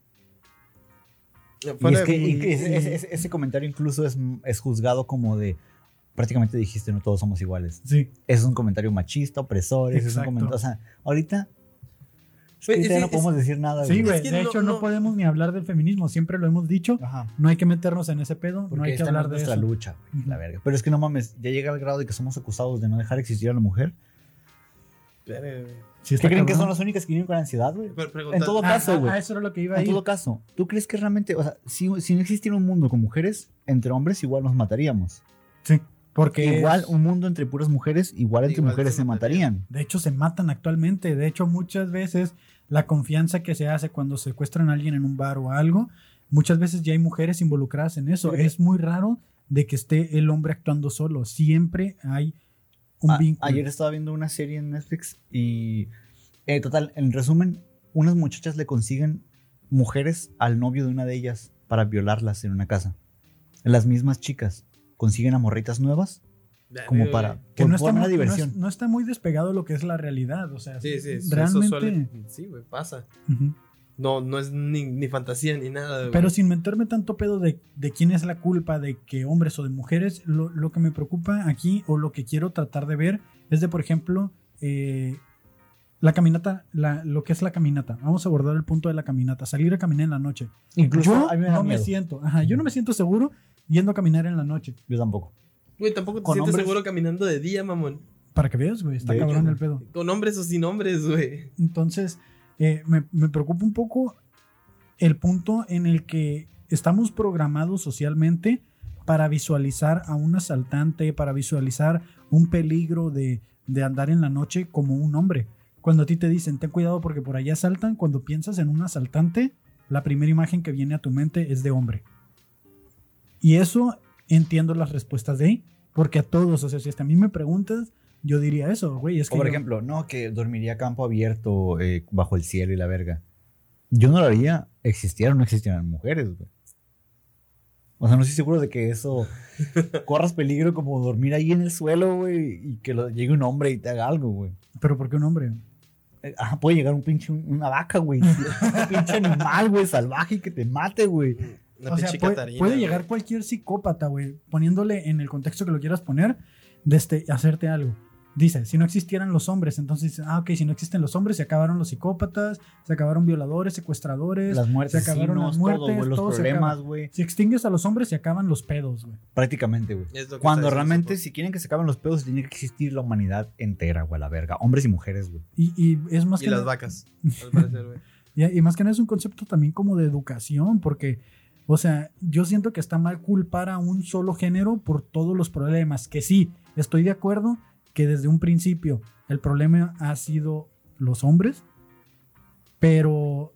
Y es que de- y que ese, ese- ese- ese comentario incluso es, es juzgado como de. Prácticamente dijiste, no todos somos iguales. Sí, Ese es un comentario machista, opresor. ese Es un Exacto. comentario, o sea, ahorita. Es es- no es- podemos decir nada. sí, güey. Es que de no- hecho, no, no- podemos ni hablar del feminismo, siempre lo hemos dicho. Ajá. No hay que meternos en ese pedo, Porque no hay que hablar es de nuestra eso. lucha, güey, la verga. Pero es que no mames, ya llega al grado de que somos acusados de no dejar existir a la mujer. Sí, está ¿Qué creen que son las únicas que viven con ansiedad, güey? Pero En todo Ah, caso, ah, güey. ah, eso era lo que iba a En ir. todo caso, ¿tú crees que realmente, o sea, si, si no existiera un mundo con mujeres, entre hombres igual nos mataríamos? Sí, porque Igual un mundo entre puras mujeres, igual entre Igual mujeres se se matarían. de hecho se matan actualmente. De hecho, muchas veces la confianza que se hace cuando secuestran a alguien en un bar o algo, muchas veces ya hay mujeres involucradas en eso. Es muy raro de que esté el hombre actuando solo. Siempre hay un A- vínculo. ayer estaba viendo una serie en Netflix y, eh, total, en resumen, unas muchachas le consiguen mujeres al novio de una de ellas para violarlas en una casa. Las mismas chicas consiguen a morritas nuevas como para que no está, muy, no es- diversión. no está muy despegado de lo que es la realidad. O sea, Sí, sí, eso realmente. suele. Sí, güey, pasa. No, no es ni, ni fantasía ni nada, güey. Pero sin meterme tanto pedo de, de quién es la culpa, de que hombres o de mujeres, lo, lo que me preocupa aquí o lo que quiero tratar de ver es de, por ejemplo, eh, la caminata, la, lo que es la caminata. Vamos a abordar el punto de la caminata, salir a caminar en la noche. Incluso yo a mí me da no me siento, ajá, yo no me siento seguro yendo a caminar en la noche. Yo tampoco. Güey, tampoco te Con sientes hombres- seguro caminando de día, mamón. Para que veas, güey, está De cabrón hecho, el pedo. Con hombres o sin hombres, güey. Entonces, eh, me, me preocupa un poco el punto en el que estamos programados socialmente para visualizar a un asaltante, para visualizar un peligro de, de andar en la noche como un hombre. Cuando a ti te dicen, ten cuidado porque por allá asaltan, cuando piensas en un asaltante, la primera imagen que viene a tu mente es de hombre. Y eso entiendo las respuestas de ahí, porque a todos, o sea, si hasta a mí me preguntas, yo diría eso, güey. Es que O por yo- ejemplo, no, que dormiría a campo abierto eh, bajo el cielo y la verga. Yo no lo haría, existieran o no existieran mujeres, güey. O sea, no estoy seguro de que eso corras peligro como dormir ahí en el suelo, güey, y que lo- llegue un hombre y te haga algo, güey. Pero ¿por qué un hombre? Eh, Ajá, puede llegar un pinche, una vaca, güey. Un pinche animal, güey, salvaje y que te mate, güey. O sea, puede, Catarina, puede güey. llegar cualquier psicópata, güey, poniéndole en el contexto que lo quieras poner, de este, hacerte algo. Dice, si no existieran los hombres, entonces, dice, ah, ok, si no existen los hombres, se acabaron los psicópatas, se acabaron violadores, secuestradores, Las muertes, se acabaron las todo, muertes, los problemas, güey. Si extingues a los hombres, se acaban los pedos, güey. Prácticamente, güey. Cuando realmente, si quieren que se acaben los pedos, tiene que existir la humanidad entera, güey, a la verga. Hombres y mujeres, güey. Y, y es más Y que las nada- vacas, al parecer, güey. Y, y más que nada es un concepto también como de educación, porque, o sea, yo siento que está mal culpar a un solo género por todos los problemas. Que sí, estoy de acuerdo que desde un principio el problema ha sido los hombres, pero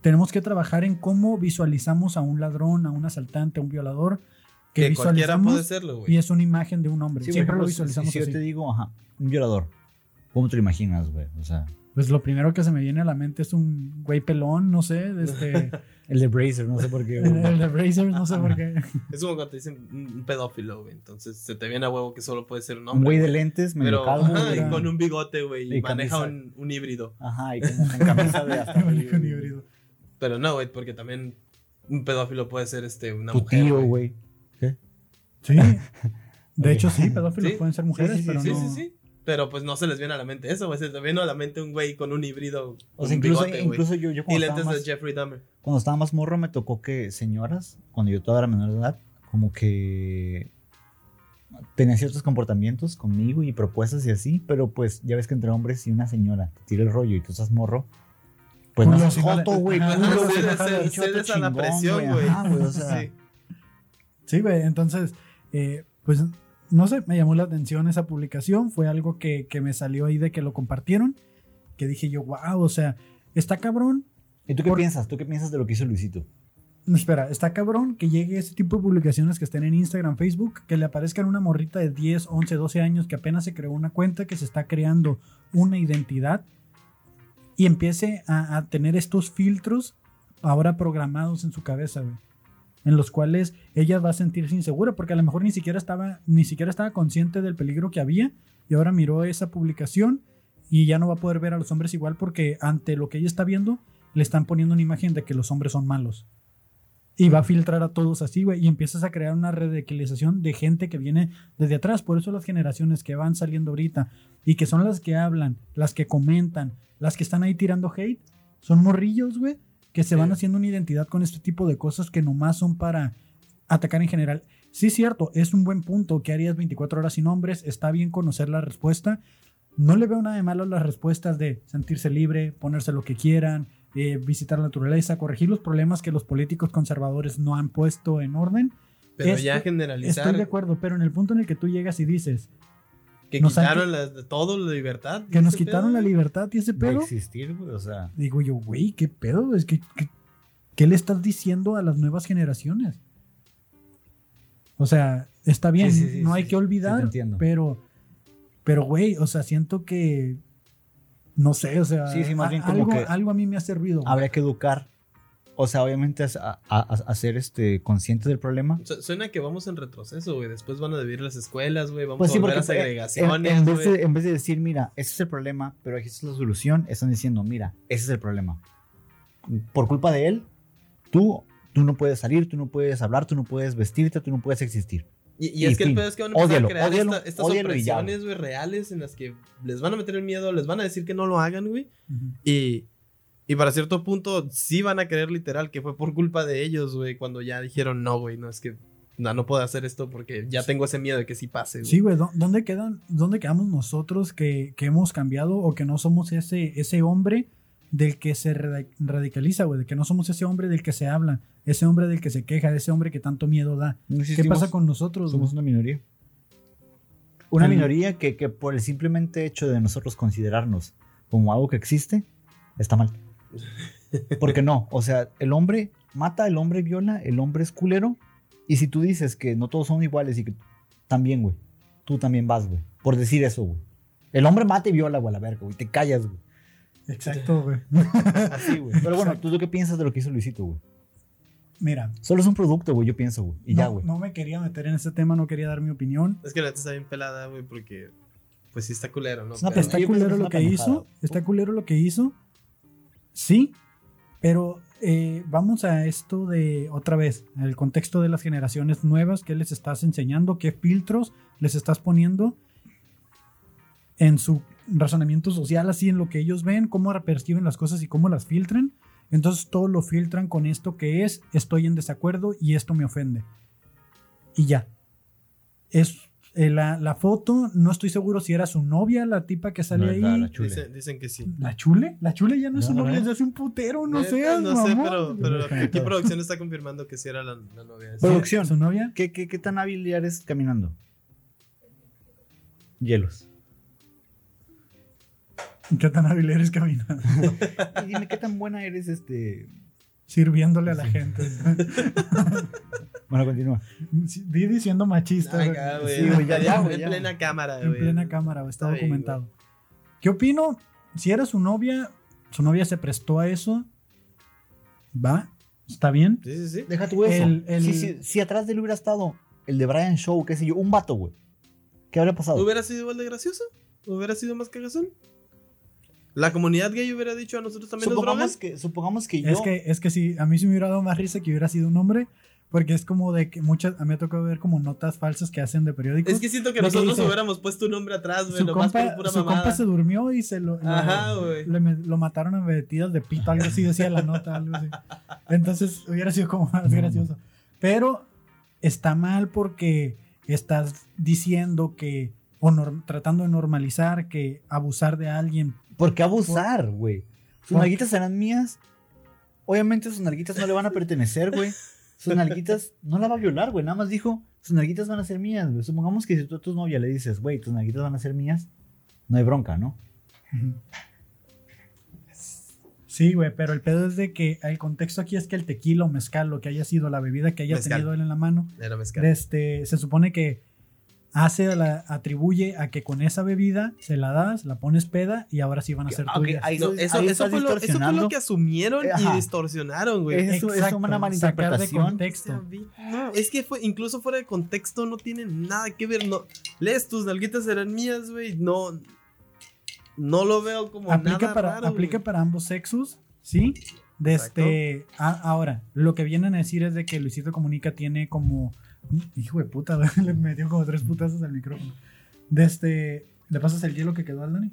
tenemos que trabajar en cómo visualizamos a un ladrón, a un asaltante, a un violador, que, Que cualquiera visualizamos puede serlo, güey. y es una imagen de un hombre. Sí, Siempre lo ejemplo, si- visualizamos si, yo así. te digo, ajá, un violador, ¿cómo te lo imaginas, güey? O sea, Pues lo primero que se me viene a la mente es un güey pelón, no sé, de este, el de Bracer, no sé por qué. el, güey. el de Brazers, no sé por qué. Es como cuando te dicen un un pedófilo, güey. Entonces se te viene a huevo que solo puede ser un un hombre. güey de lentes, medio Pero ajá, y con un bigote, güey. Y, Y maneja un, un híbrido. Ajá, y como con camisa de hasta Con híbrido. Pero no, güey, porque también un pedófilo puede ser este, una tu mujer. tío, güey. Sí. De hecho, sí, pedófilos Sí, pueden ser mujeres, sí, sí, pero Sí, no. sí, sí. Pero pues no se les viene a la mente eso, güey. Se les viene a la mente un güey con un híbrido. O sea, un incluso, bigote, incluso yo, yo Y cuando, lentes estaba de más, Jeffrey Dahmer. cuando estaba más morro me tocó que señoras, cuando yo todavía era menor de edad, como que tenía ciertos comportamientos conmigo y propuestas y así, pero pues ya ves que entre hombres y una señora te tira el rollo y tú estás morro, pues no seas joto, güey. Cedes a la presión, güey. O sea. Sí, güey. Entonces, eh, pues, no sé, me llamó la atención esa publicación. Fue algo que, que me salió ahí de que lo compartieron. Que dije yo, wow, o sea, está cabrón. ¿Y tú qué Por- piensas? ¿Tú qué piensas de lo que hizo Luisito? No, Espera, está cabrón que llegue ese tipo de publicaciones que estén en Instagram, Facebook, que le aparezcan una morrita de 10, 11, 12 años que apenas se creó una cuenta, que se está creando una identidad y empiece a, a tener estos filtros ahora programados en su cabeza, güey. En los cuales ella va a sentirse insegura porque a lo mejor ni siquiera estaba ni siquiera estaba consciente del peligro que había y ahora miró esa publicación y ya no va a poder ver a los hombres igual porque ante lo que ella está viendo le están poniendo una imagen de que los hombres son malos. Y va a filtrar a todos así, güey. Y empiezas a crear una radicalización de gente que viene desde atrás. Por eso las generaciones que van saliendo ahorita y que son las que hablan, las que comentan, las que están ahí tirando hate, son morrillos, güey, que se Sí. van haciendo una identidad con este tipo de cosas que nomás son para atacar en general. Sí, cierto, es un buen punto que harías 24 horas sin hombres. Está bien conocer la respuesta. No le veo nada de malo a las respuestas de sentirse libre, ponerse lo que quieran, eh, visitar la naturaleza, corregir los problemas que los políticos conservadores no han puesto en orden. Pero ya generalizar Estoy de acuerdo, pero en el punto en el que tú llegas y dices que nos quitaron todo la libertad. que nos quitaron pedo, la libertad y ese De pedo, existir, güey, o sea. digo yo, güey, ¿qué pedo? Es que, que- ¿qué le estás diciendo a las nuevas generaciones? O sea, está bien, Sí, sí, sí, no sí, hay sí, que olvidar, pero, pero, güey, o sea, siento que, no sé, o sea, Sí, sí, más a- bien como algo, que algo a mí me hace ruido. Habría que educar. O sea, obviamente a, a- a- a ser este, consciente del problema. Su- Suena que vamos en retroceso, güey. Después van a dividir las escuelas, güey. Vamos Pues a sí, volver porque a en, segregaciones, en vez güey. de, en vez de decir, mira, ese es el problema, pero aquí es la solución, están diciendo, mira, ese es el problema. Por culpa de él, tú, tú no puedes salir, tú no puedes hablar, tú no puedes vestirte, tú no puedes existir. Y, y y es que el fin. pedo es que van a empezar Ódialo, a crear ódialo, esta- estas opresiones, güey, reales en las que les van a meter el miedo, les van a decir que no lo hagan, güey. Ujú. Y, y para cierto punto sí van a creer literal que fue por culpa de ellos, güey, cuando ya dijeron no, güey, no es que no, no puedo hacer esto porque ya tengo ese miedo de que sí pase, güey. Sí, güey, ¿dó- ¿dónde quedan, dónde quedamos nosotros que, que hemos cambiado o que no somos ese, ese hombre del que se radicaliza, güey, de que no somos ese hombre del que se habla, ese hombre del que se queja, ese hombre que tanto miedo da. No ¿Qué pasa con nosotros? Somos güey? una minoría. Una minoría que, que por el simplemente hecho de nosotros considerarnos como algo que existe, está mal. Porque no, o sea, el hombre mata, el hombre viola, el hombre es culero. Y si tú dices que no todos son iguales y que también, güey, tú también vas, güey, por decir eso, güey. El hombre mata y viola, güey, a la verga, güey, te callas, güey. Exacto, güey. Así, güey. Pero bueno, ¿tú qué piensas de lo que hizo Luisito, güey? Mira, Solo es un producto, güey, yo pienso, güey. Y no, ya, güey. no me quería meter en ese tema, no quería dar mi opinión. Es que la neta está bien pelada, güey, porque. Pues sí está culero, ¿no? Una Pero- Está culero lo que hizo, está culero lo que hizo. Sí, pero eh, vamos a esto de otra vez, el contexto de las generaciones nuevas, qué les estás enseñando, qué filtros les estás poniendo en su razonamiento social, así en lo que ellos ven, cómo perciben las cosas y cómo las filtran. Entonces todo lo filtran con esto que es, estoy en desacuerdo y esto me ofende. Y ya. Es eh, la, la foto, no estoy seguro si era su novia, la tipa que sale No, ahí. la- La, la chule. Dicen, dicen que sí. chule? ¿La chule ya no es su No, novia no. desde hace un putero? No Neta, sé, No sé, pero, pero aquí producción está confirmando que sí era la, la novia. Producción. ¿Su novia? ¿Qué, qué, qué tan hábil eres caminando? Hielos. ¿Qué tan hábil eres caminando? Y dime qué tan buena eres, este. Sirviéndole a la gente. Bueno, continúa. Vi diciendo machista. Acá, güey. Sí, güey, ya, ya, güey, En ya. plena cámara, en güey. plena cámara, güey, está, Está bien, documentado. ¿Qué opino? Si era su novia, su novia se prestó a eso. ¿Va? ¿Está bien? Sí, sí, sí. Deja tú eso. El- el- Si, si- si atrás de él hubiera estado el de Brian Show, qué sé yo, un vato, güey. ¿Qué habría pasado? ¿Hubiera sido igual de gracioso? ¿Hubiera sido más cagazón? ¿La comunidad gay hubiera dicho a nosotros también supongamos que, supongamos que yo. Es que, es que sí, a mí sí me hubiera dado más risa que hubiera sido un hombre. Porque es como de que muchas. A mí me ha tocado ver como notas falsas que hacen de periódicos. Es que siento que Lo que nosotros dice- hubiéramos puesto un nombre atrás, güey, su nomás compa, por pura su mamada. compa se durmió y se lo, lo- Ajá, güey. le me- lo mataron a metidas de pito, algo así decía la nota, algo así. Entonces hubiera sido como más gracioso. Pero está mal porque estás diciendo que, o norm- tratando de normalizar que abusar de alguien. ¿Por qué abusar, güey? Sus nalguitas serán mías. Obviamente sus nalguitas no le van a pertenecer, güey. Sus nalguitas no la va a violar, güey. Nada más dijo, sus nalguitas van a ser mías, güey. Supongamos que si tú a tu novia le dices, güey, tus nalguitas van a ser mías, no hay bronca, ¿no? Sí, güey, pero el pedo es de que el contexto aquí es que el tequila o mezcal, lo que haya sido la bebida que haya Mezcal. tenido él en la mano, Era mezcal. este, se supone que hace a la, atribuye a que con esa bebida se la das, la pones peda y ahora sí van a ser Ah, ok, tuyas. ahí- No, eso, ahí eso, estás fue lo, eso fue distorsionando. lo que asumieron y distorsionaron, güey. Es- eso es una mala sacar de contexto. No, es que fue, incluso fuera de contexto no tiene nada que ver. No, lees tus nalguitas eran mías, güey. No, no lo veo como aplica nada para raro, aplica güey. para ambos sexos, ¿sí? De este, a- ahora, lo que vienen a decir es de que Luisito Comunica tiene como hijo de puta, le metió como tres putazos al micrófono. De este, ¿le pasas el hielo que quedó al Dani?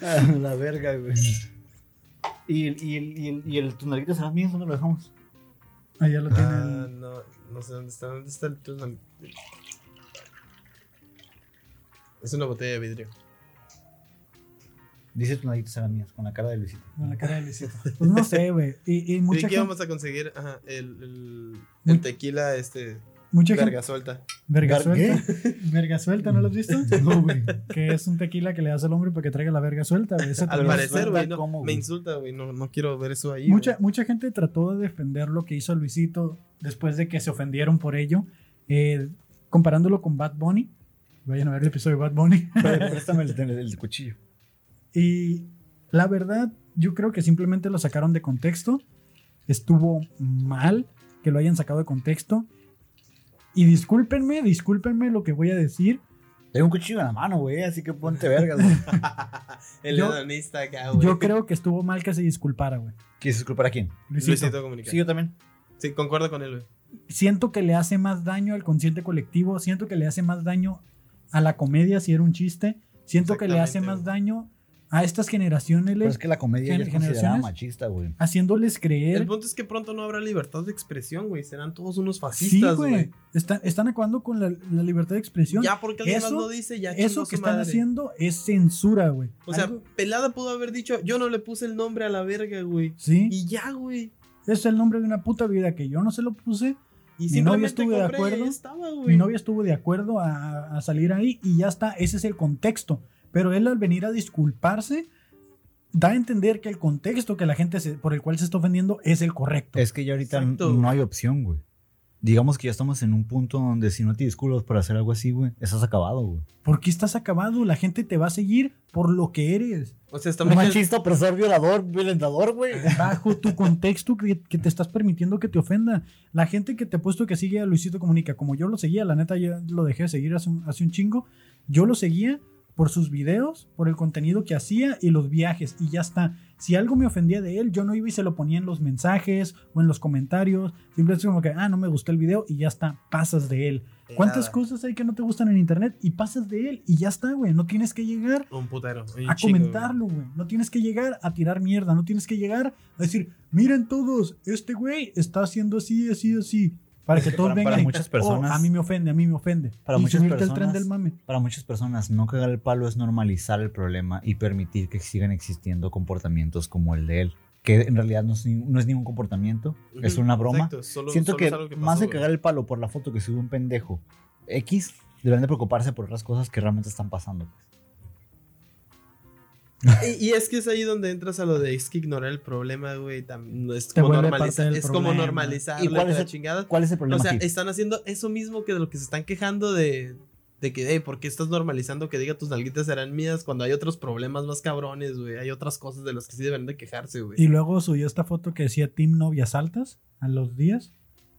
la verga, güey. Y, el- y, el- y, el- y el, tus nalguitas serán mías, ¿dónde lo dejamos? Ahí ya lo tiene. Ah, no, no sé dónde está. ¿Dónde está el tus nal- Es una botella de vidrio. Dice tus nalguitas serán mías, con la cara de Luisito. con la cara de Luisito. Pues no sé, güey. Y, y ¿Y mucha qué gente, vamos a conseguir? Ajá, el, el, tequila, este, mucha gente, verga suelta. verga ¿Gar- suelta. Verga suelta, ¿no lo has visto? No, güey. Que es un tequila que le das al hombre para que traiga la verga suelta, güey. Al parecer, güey, no, me insulta, güey. No, no quiero ver eso ahí. Mucha, mucha gente trató de defender lo que hizo Luisito después de que se ofendieron por ello, eh, comparándolo con Bad Bunny. Vayan a ver el episodio de Bad Bunny. Pré- Préstame el, el- el cuchillo. Y la verdad, yo creo que simplemente lo sacaron de contexto. Estuvo mal que lo hayan sacado de contexto. Y discúlpenme, discúlpenme lo que voy a decir. Tengo un cuchillo en la mano, güey, así que ponte vergas, güey. El yo- hedonista acá, güey. Yo creo que estuvo mal que se disculpara, güey. ¿Quieres disculpar a quién? Luisito. Luisito Comunica. Sí, yo también. Sí, concuerdo con él, güey. siento que le hace más daño al consciente colectivo, siento que le hace más daño a la comedia si era un chiste, siento que le hace más daño a estas generaciones, Pero es que la comedia ya es considerada machista, güey. haciéndoles El creer. punto es que pronto no habrá libertad de expresión, güey. Serán todos unos fascistas, güey. Están, están acabando con la, la libertad de expresión. ya porque alguien más Eso- lo dice, ya Eso que están madre. haciendo es censura, güey. O sea, Algo- Pelada pudo haber dicho, yo no le puse el nombre a la verga, güey. sí, Y ya, güey. es el nombre de una puta vida que yo no se lo puse. Y Mi simplemente novia estuvo de acuerdo. estaba. Mi novia estuvo de acuerdo a, a salir ahí y ya está. Ese es el contexto. Pero él al venir a disculparse, da a entender que el contexto que la gente se- por el cual se está ofendiendo es el correcto. Es que ya ahorita Exacto, no hay opción, güey. Digamos que ya estamos en un punto donde si no te disculpas por hacer algo así, güey, estás acabado, güey. ¿Por qué estás acabado? La gente te va a seguir por lo que eres. O sea, estamos Machista, opresor, violador, violentador, güey. Bajo tu contexto que, que te estás permitiendo que te ofenda. La gente que te ha puesto que sigue a Luisito Comunica, como yo lo seguía, la neta ya lo dejé de seguir hace un, hace un chingo. Yo lo seguía por sus videos, por el contenido que hacía y los viajes. Y ya está. Si algo me ofendía de él, yo no iba y se lo ponía en los mensajes o en los comentarios. Simplemente como que, ah, no me gustó el video y ya está. Pasas de él. ¿Cuántas Nada. cosas hay que no te gustan en internet y pasas de él y ya está, güey? No tienes que llegar Un putero. un a comentarlo, güey. No tienes que llegar a tirar mierda, no tienes que llegar a decir, miren todos, este güey está haciendo así, así, así. Para que todos Para- vengan. para muchas personas- "Oh, a mí me ofende, a mí me ofende. Para y muchas subirte al tren personas- del mame. Para muchas personas, no cagar el palo es normalizar el problema y permitir que sigan existiendo comportamientos como el de él. Que en realidad no es, ni- no es ningún comportamiento, es una broma. exacto, solo- Siento solo que, es algo más pasó, de cagar el palo por la foto que sube un pendejo X, deberían de preocuparse por otras cosas que realmente están pasando. Y, y es que es ahí donde entras a lo de es que ignorar el problema, güey. tam- no Es como, normalizar, es como normalizar ¿Y cuál es la el- chingada. ¿Cuál es el O problema sea, aquí? están haciendo eso mismo que de lo que se están quejando de, de que, hey, ¿por qué estás normalizando que diga tus nalguitas serán mías cuando hay otros problemas más cabrones, güey? Hay otras cosas de las que sí deben de quejarse, güey. Y luego subió esta foto que decía Team Novias Altas a los días.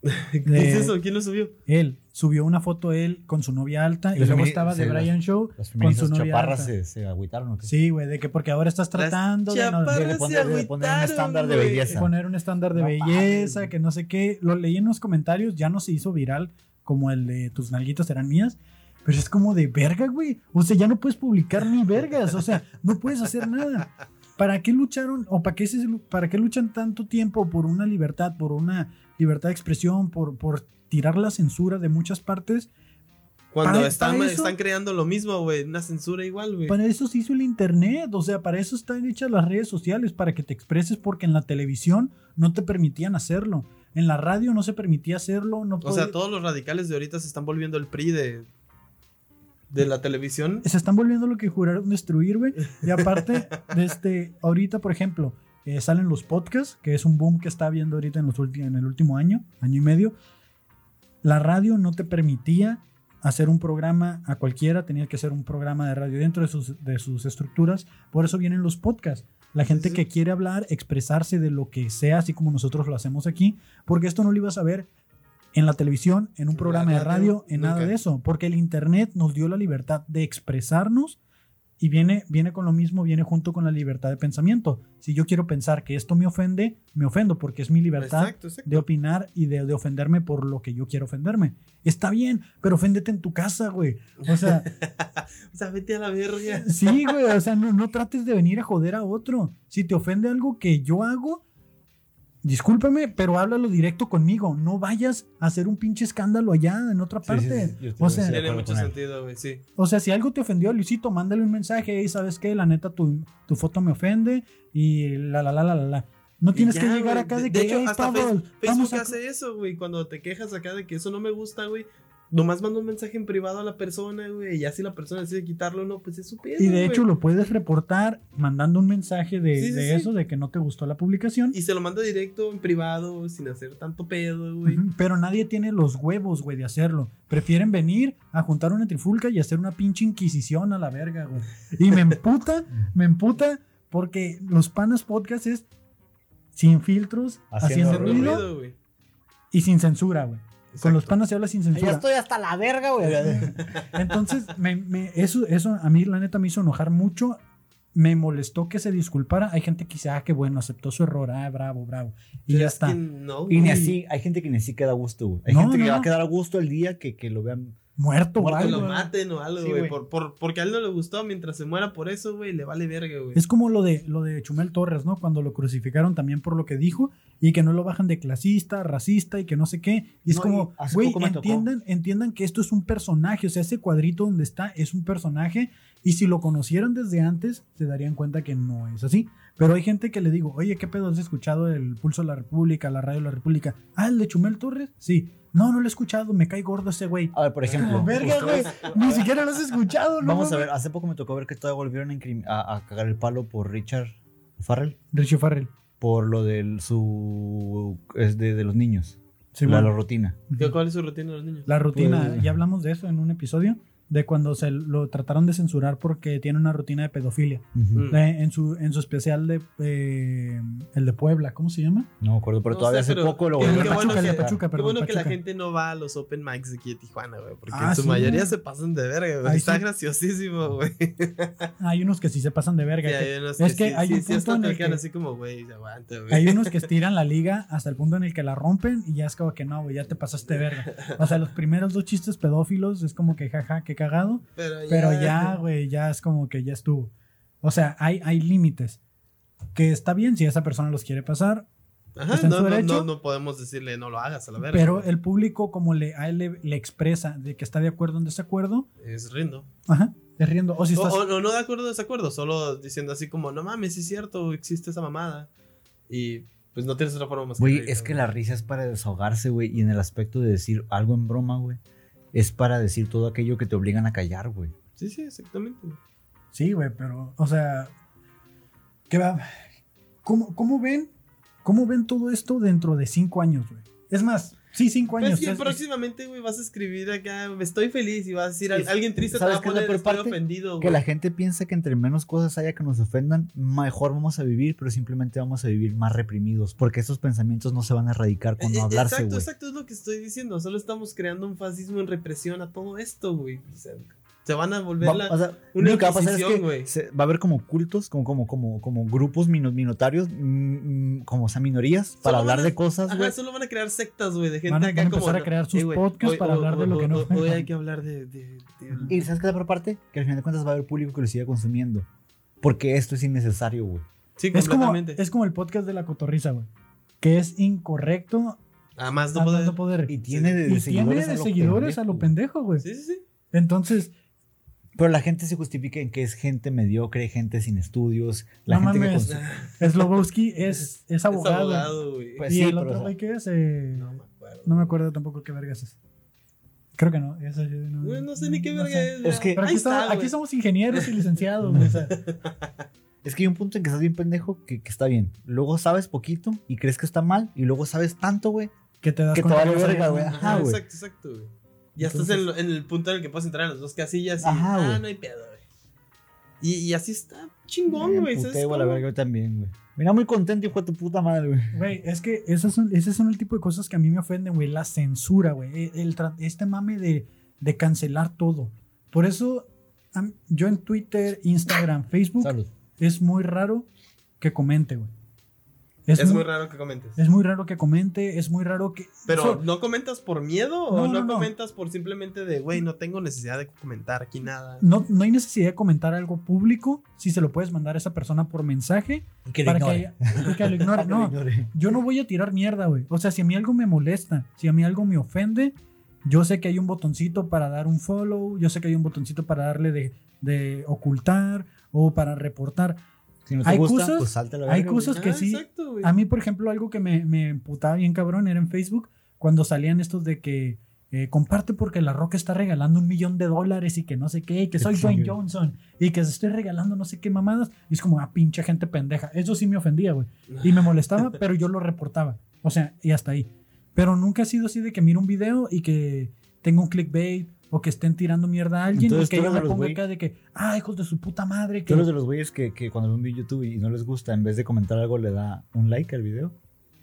¿Qué de- es eso? ¿Quién lo subió? Él subió una foto él con su novia alta y Los luego estaba de Brian Show Las con su novia chaparras alta. se, se agüitaron o qué? Sí, güey, de que porque ahora estás tratando de no- de poner- de poner un estándar de belleza. poner un estándar de No belleza, que no sé qué. Lo leí en los comentarios, ya no se hizo viral como el de tus nalguitas eran mías. Pero es como de verga, güey. O sea, ya no puedes publicar ni vergas. O sea, no puedes hacer nada. ¿Para qué lucharon o para qué, se, para qué luchan tanto tiempo por una libertad, por una libertad de expresión, por, por tirar la censura de muchas partes? Cuando Para- están, para eso- están creando lo mismo, güey. Una censura igual, güey. Para eso se hizo el internet, o sea, para eso están hechas las redes sociales, para que te expreses, porque en la televisión no te permitían hacerlo. En la radio no se permitía hacerlo. No O sea, todos los radicales de ahorita se están volviendo el PRI de, de la televisión. se están volviendo lo que juraron destruir, güey. Y aparte, de este, ahorita, por ejemplo, salen los podcasts, que es un boom que está habiendo ahorita en, los en el último año, año y medio. La radio no te permitía hacer un programa a cualquiera, tenía que ser un programa de radio dentro de sus, de sus estructuras. Por eso vienen los podcasts. La gente sí. que quiere hablar, expresarse de lo que sea, así como nosotros lo hacemos aquí, porque esto no lo ibas a ver en la televisión, en un programa de radio, en nada de eso, porque el Internet nos dio la libertad de expresarnos y viene, viene con lo mismo, viene junto con la libertad de pensamiento. Si yo quiero pensar que esto me ofende, me ofendo porque es mi libertad Exacto, exacto. de opinar y de, de ofenderme por lo que yo quiero ofenderme. Está bien, pero oféndete en tu casa, güey. O sea, O sea, vete a la verga. sí, güey, o sea, no, no trates de venir a joder a otro. Si te ofende algo que yo hago, discúlpame, pero háblalo directo conmigo. No vayas a hacer un pinche escándalo allá en otra Sí, sí, parte. sí, yo estoy- o sea, de Tiene mucho sentido, güey, sí. O sea, si algo te ofendió Luisito, mándale un mensaje y sabes qué, la neta, tu, tu foto me ofende y la la la la la la. No tienes ya, que llegar acá de, de, que hecho, "Hey, hasta vamos Facebook a- hace eso, güey. Cuando te quejas acá de que eso no me gusta, güey. Nomás manda un mensaje en privado a la persona, güey. Y ya si la persona decide quitarlo o no, pues es su pedo, Y de güey. hecho lo puedes reportar mandando un mensaje de, Sí, sí, de sí. eso, de que no te gustó la publicación. Y se lo manda directo en privado, sin hacer tanto pedo, güey. Pero nadie tiene los huevos, güey, de hacerlo. Prefieren venir a juntar una trifulca y hacer una pinche inquisición a la verga, güey. Y me emputa, me emputa porque los panas podcast es sin filtros, Haciendo haciendo, Haciendo ruido, ruido, güey. y sin censura, güey. Con los panas se habla sin Ya censura. estoy hasta la verga, güey. Entonces, me- me- eso, eso a mí la neta me hizo enojar mucho. Me molestó que se disculpara. Hay gente que dice, ah, qué bueno, aceptó su error, ah, bravo, bravo. Y Pero ya es está. que no, Y ni así, hay gente que ni así queda a gusto, güey. Hay No, gente que no, va a quedar a gusto el día que, que lo vean muerto o Muerto, Que algo. lo maten o algo, Sí, güey. güey. por, por, porque a él no le gustó, mientras se muera por eso, güey, le vale verga, güey. Es como lo de, lo de Chumel Torres, ¿no? Cuando lo crucificaron también por lo que dijo y que no lo bajan de clasista, racista y que no sé qué. Y es No, como, güey, tocó. entiendan, entiendan que esto es un personaje. O sea, ese cuadrito donde está es un personaje. Y si lo conocieran desde antes, se darían cuenta que no es así. Pero hay gente que le digo, oye, ¿qué pedo? ¿Has escuchado el Pulso de la República, la Radio de la República? Ah, el de Chumel Torres. Sí. No, no lo he escuchado, me cae gordo ese güey. A ver, por ejemplo. Verga, güey. Ni siquiera lo has escuchado, ¿no? Vamos a ver, hace poco me tocó ver que todavía volvieron a, incrim- a- a cagar el palo por Richard Farrell. Richie Farrell. Por lo de su. Es de, de los niños. Sí, la, bueno. la rutina. ¿Qué- ¿Cuál es su rutina de los niños? La rutina, Pues- ya hablamos de eso en un episodio, de cuando se lo trataron de censurar porque tiene una rutina de pedofilia. Ujú. Mm. De- en, su, en su especial de eh, el de Puebla, ¿cómo se llama? No me acuerdo, pero No todavía sé, hace pero poco lo de qué bueno que- Pachuca, perdón, bueno que la gente no va a los open mics de aquí de Tijuana, güey. Porque Ah, en su sí, mayoría güey. se pasan de verga, güey. Está sí. graciosísimo, güey. Hay unos que sí se pasan de verga. Sí, que- hay unos es que sí, hay sí, un sí, punto en el que- así como, güey, se aguanta, güey. Hay unos que estiran la liga hasta el punto en el que la rompen y ya es como que no, güey, ya te pasaste de verga. O sea, los primeros dos chistes pedófilos es como que jaja, qué cagado. Pero ya, Pero ya, güey, ya es como que ya estuvo. O sea, hay, hay límites. Que está bien si esa persona los quiere pasar, Ajá, está en no, su no, derecho. no, no podemos decirle no lo hagas a la verga. pero güey. el público, como le, a él le, le expresa de que está de acuerdo o en desacuerdo, Es rindo. ajá, es riendo. O si estás. o- o no de acuerdo o desacuerdo, solo diciendo así como, no mames, es cierto, existe esa mamada. Y pues no tienes otra forma más Güey, es que güey. la risa es para desahogarse, güey. Y en el aspecto de decir algo en broma, güey. Es para decir todo aquello que te obligan a callar, güey. Sí, sí, exactamente. Sí, güey, pero, o sea, ¿qué va? ¿Cómo, cómo ven? ¿Cómo ven todo esto dentro de cinco años, güey? Es más, sí, cinco Pues años. que es- es- próximamente, güey, vas a escribir acá, estoy feliz y vas a decir, Es- alguien triste te va ¿sabes a poner, estoy parte? ofendido, Que la gente piensa que entre menos cosas haya que nos ofendan, mejor vamos a vivir, pero simplemente vamos a vivir más reprimidos. Porque esos pensamientos no se van a erradicar con Eh, eh, hablarse, Exacto, güey. exacto, es lo que estoy diciendo. Solo estamos creando un fascismo en represión a todo esto, güey. O sea, se van a volver Va- la- o sea, una que va a pasar es que se- va a haber como cultos, como, como, como, como grupos mino- minotarios, mm, mm, como o sea, minorías, para hablar a- de cosas, Ajá, solo van a crear sectas, güey, de gente Van acá van a como. empezar a crear sus eh, podcasts hoy- para hoy- hablar de lo que no- hoy- hay que hablar de. de- de- Y ¿sabes qué es la parte? Que al final de cuentas va a haber público que lo siga consumiendo. Porque esto es innecesario, güey. Sí, es, como, es como el podcast de la cotorriza, güey. Que es incorrecto a poder. no poder. Y tiene de, Y de tiene seguidores, de a lo seguidores a lo pendejo, güey. Sí, sí, sí. Entonces, Pero la gente se justifica en que es gente mediocre, gente sin estudios. La No gente mames. consume- Slobowski es, es Es abogado. abogado, güey. Pues y sí, el otro güey que es, eh, No me acuerdo. no me acuerdo tampoco qué vergas es. Creo que no. no, No, no sé ni qué no verga sé. es. Es que-. Pero aquí, está- está, aquí somos ingenieros y licenciados. o sea, Es que hay un punto en que estás bien pendejo que, que está bien. Luego sabes poquito y crees que está mal. Y luego sabes tanto, güey. que te das Que te no verga, güey. Ajá, güey. exacto, exacto, güey. Ya Entonces- estás en, lo- en el punto en el que puedes entrar en las dos casillas y. Ajá, ah, no hay pedo, güey. Y, y así está chingón, güey. emputé, ¿sabes güey, la verga, yo también, güey. Mira, muy contento, hijo de tu puta madre, güey. Güey, es que esos son, ese son el tipo de cosas que a mí me ofenden, güey. La censura, güey. El, el tra- este mame de, de cancelar todo. Por eso, yo en Twitter, Instagram, Facebook, Salud. es muy raro que comente, güey. Es, muy raro que comentes. Es muy raro que comente, es muy raro que... Pero, ¿no comentas por miedo o No, no, no, no. comentas por simplemente de, güey, no tengo necesidad de comentar aquí nada? no, no hay necesidad de comentar algo público si se lo puedes mandar a esa persona por mensaje Y que lo para ignore. que, haya- y que lo ignore. Lo No, ignore. yo no voy a tirar mierda, güey. O sea, si a mí algo me molesta, si a mí algo me ofende, yo sé que hay un botoncito para dar un follow, yo sé que hay un botoncito para darle de, de ocultar o para reportar. Si no te Hay gusta, cosas- pues salte la hay güey. cosas que Ah, sí. Exacto, güey. A mí, por ejemplo, algo que me, me emputaba bien cabrón era en Facebook, cuando salían estos de que eh, comparte porque La Roca está regalando un millón de dólares y que no sé qué, y que soy Dwayne Johnson y que se estoy regalando no sé qué mamadas. Y es como, ah, pinche gente pendeja. Eso sí me ofendía, güey. Y me molestaba, pero yo lo reportaba. O sea, y hasta ahí. Pero nunca ha sido así de que miro un video y que tenga un clickbait o que estén tirando mierda a alguien Entonces, y que tú yo me ponga acá de que, ah, hijos de su puta madre. Tú Que... eres de los güeyes que, que cuando ven un video YouTube y no les gusta, en vez de comentar algo, le da un like al video.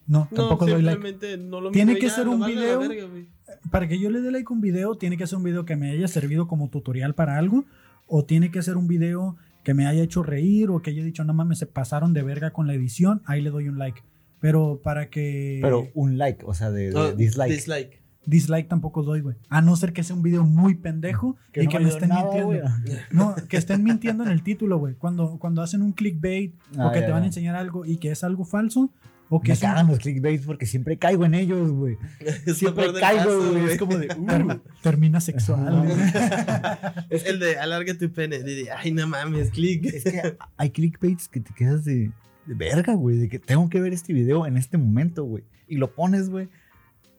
No, No, tampoco doy like. simplemente no lo Tiene que ya, ser un video. verga, güey. Para que yo le dé like a un video, tiene que ser un video que me haya servido como tutorial para algo, o tiene que ser un video que me haya hecho reír, o que haya dicho, no mames, se pasaron de verga con la edición, ahí le doy un like. Pero para que. Pero un like, o sea, de, de No, dislike. Dislike. Dislike tampoco doy, güey. A no ser que sea un video muy pendejo y no que me estén nada, mintiendo. No, que estén mintiendo en el título, güey. Cuando, cuando hacen un clickbait o Ah, que ya, te van a enseñar algo y que es algo falso o que Me es un- cagan los clickbaits porque siempre caigo en ellos, güey. Siempre caigo, güey. Es como de. uh. ter- termina sexual. güey. Es el de alarga tu pene. de- Ay, no mames, click. Es que hay clickbaits que te quedas de, de verga, güey. De que tengo que ver este video en este momento, güey. Y lo pones, güey.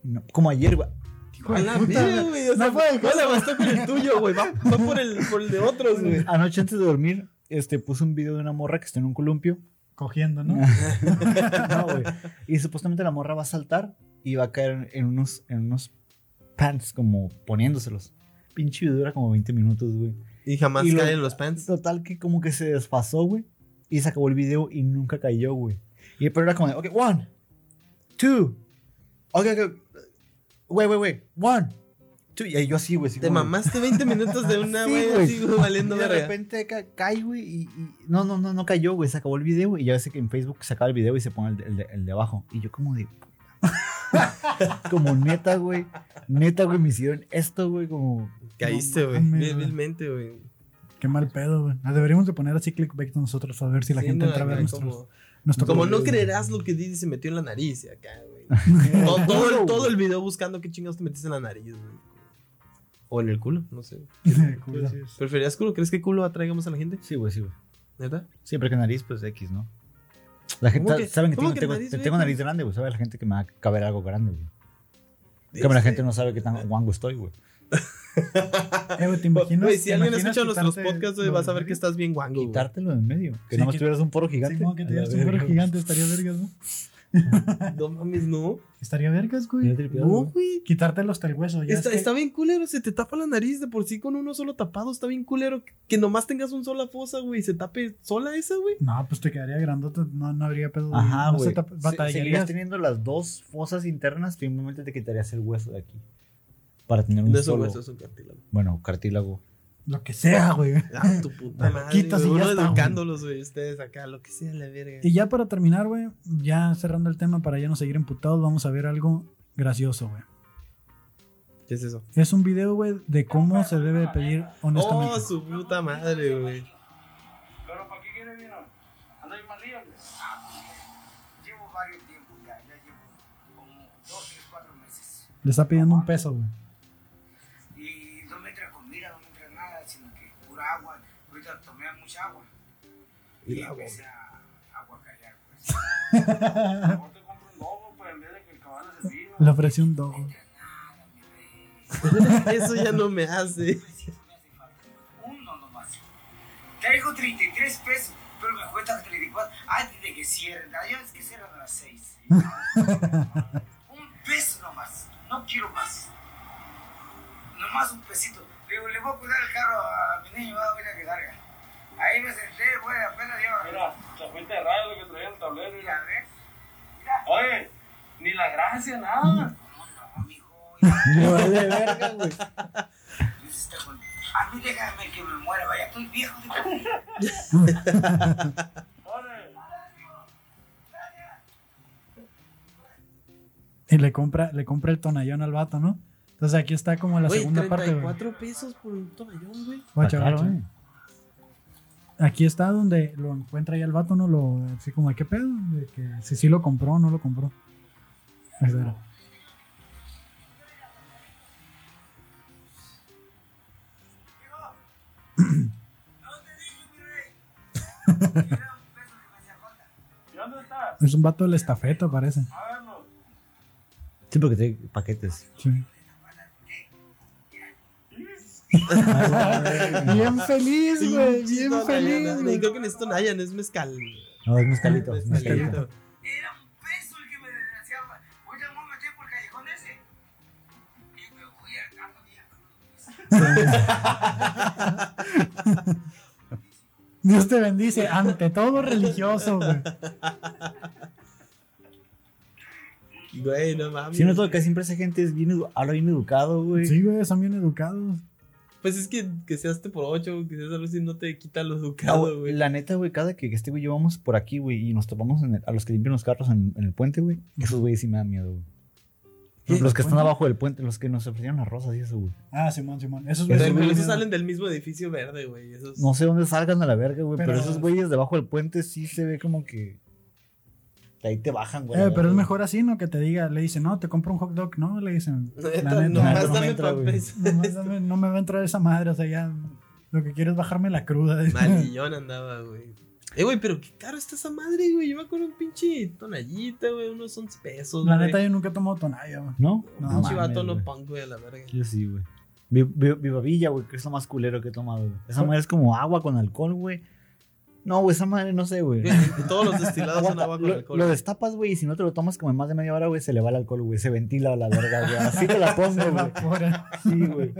No- como ayer, güey. Güey. O sea, no le bastó con el tuyo, güey. Va, va por, el, por el de otros, güey. Anoche antes de dormir, este, puse un video de una morra que está en un columpio. Cogiendo, ¿no? no, güey. Y supuestamente la morra va a saltar y va a caer en, en unos, en unos pants, como poniéndoselos. Pinche video dura como 20 minutos, güey. Y jamás Y lo- caen los pants. Total que como que se desfasó, güey. Y se acabó el video y nunca cayó, güey. Y pero era como de, ok, one, two, ok, ok, wait, wait, wait, one, two. Y yo así, güey. Te mamaste 20 minutos de una, güey, güey. así, güey, valiendo Y de verga. repente ca- cae, güey, y, y- no, no, no, no cayó, güey, se acabó el video y ya ves que en Facebook se acaba el video y se pone el de, el de- el de abajo. Y yo como de... como neta, güey, neta, güey, me hicieron esto, güey, como... Caíste, No güey. güey. Vilmente, güey. Qué mal pedo, güey. Ah, Deberíamos de poner así clickbait nosotros a ver si la Sí, gente no, entra a ver nuestros, como, nuestro como no creerás lo que Didi se metió en la nariz acá, güey. todo, todo el, todo el video buscando qué chingados te metiste en la nariz, güey. O en el culo, no sé. Culo. ¿Preferías culo? ¿Crees que culo atraigamos a la gente? Sí, güey, sí, güey. ¿Neta? Siempre que nariz, pues X, ¿no? La gente, ¿Cómo que- saben que tengo, que tengo- nariz, güey? tengo nariz grande, güey. Sabe la gente que me va a caber algo grande, güey. Como la gente no sabe qué tan guango estoy, güey. Eh, güey, ¿te imaginas? Güey, si te alguien escucha nuestros podcasts, güey, lo vas a ver que estás bien guango. Quitártelo en medio. Que Sí, no más que- tuvieras un poro gigante. Sí, como que dieras un verga. gigante, estaría vergas, ¿no? No mames, no. Estaría vergas, güey. No, güey. Quitártelo hasta el hueso. Ya Está, es que- está bien culero, se te tapa la nariz de por sí con uno solo tapado. Está bien culero que- nomás tengas un sola fosa, güey, y se tape sola esa, güey. No, pues te quedaría grandote, no, no habría pedo. Ajá, no se güey. tap- Se- Seguirías teniendo las dos fosas internas, simplemente te quitarías el hueso de aquí. Para tener No un solo. hueso, es un cartílago. Bueno, cartílago. Lo que sea, güey. Ah, tu puta madre. quitas güey. y ya Uno está, educándolos, güey, ustedes acá, lo que sea, la verga. Y ya para terminar, güey, ya cerrando el tema para ya no seguir emputados, vamos a ver algo gracioso, güey. ¿Qué es eso? Es un video, güey, de cómo se debe de pedir honestamente. Oh, su puta madre, güey. ¿Pero para qué más libre? Llevo varios tiempos ya, ya llevo como dos, tres, cuatro meses. Le está pidiendo un peso, güey. caballo se vino. Le ofreció un dogo. Eso ya no me hace. Uno nomás. Traigo 33 pesos, pero me cuesta 34 antes de que cierren. Ya es que cierran a las 6. un peso nomás. No quiero más. Nomás un pesito. Le le voy a cuidar el carro a mi niño, va a ver a que larga. Ahí me senté, güey, apenas lleva. Mira, la fuente de lo que traía el tablero. Mira, Mira. ¿ves? Mira. Oye, ni la gracia, nada. ¿Cómo no, mijo? Me vale verga, güey. A mí déjame que me muera, vaya, estoy viejo. Y le compra, le compra el tonallón al vato, ¿no? Entonces aquí está como la Güey, segunda parte, güey. 34 pesos por un toallón, güey. Aquí está donde lo encuentra ahí el vato, ¿no? Lo, así como, ¿qué pedo? De que si sí lo compró o no lo compró. Es un vato de la estafeta, parece. Sí, porque trae paquetes. Sí. Bien feliz, güey. Bien No, no, feliz, no, no, güey. Creo que necesito Nayan, es mezcal. No, es mezcalito. es Mezcalito. mezcalito. Era un peso el que me hacía me voy a meter por el callejón ese. Y me voy a Dios te bendice. Ante todo religioso, güey. Güey, no mames. Si no, todo, que siempre esa gente es bien, habla bien educado, güey. Sí, güey, son bien educados. Pues es que, que seas te por 8, que seas algo así, no te quita lo educado, güey. La neta, güey, cada que este güey llevamos por aquí, güey, y nos topamos en el- a los que limpian los carros en, en el puente, güey, esos güeyes sí me dan miedo, güey. Los que están abajo del puente, los que nos ofrecieron las rosas y eso, güey. Ah, Simón, Simón. Esos Pero güeyes- esos salen del mismo edificio verde, güey. Esos... No sé dónde salgan a la verga, güey, pero, Pero- esos güeyes debajo del puente sí se ve como que. Ahí te bajan, güey. Eh, pero es mejor así, ¿no? Que te diga, le dicen, no, te compro un hot dog. No, le dicen, Neta, la neta, nomás no me dame entra, dame- no me va a entrar esa madre. O sea, ya lo que quiero es bajarme la cruda. Malillón andaba, güey. Eh, güey, pero qué caro está esa madre, güey. Yo me acuerdo un pinche tonallita, güey. Unos 11 pesos, La güey. neta, yo nunca he tomado tonalla, güey. ¿No? No, Pinche mames, vato no punk, güey, a la verga. Yo sí, güey. Vi- vi- Viva Villa, güey, que es lo más culero que he tomado, güey. Esa madre es como agua con alcohol, güey. No, güey, esa madre no sé, güey. Todos los destilados son agua con lo, alcohol. lo destapas, güey, y si no te lo tomas como en más de media hora, güey, se le va el alcohol, güey. Se ventila a la verga, güey. Así te la pongo, güey. Sí, güey.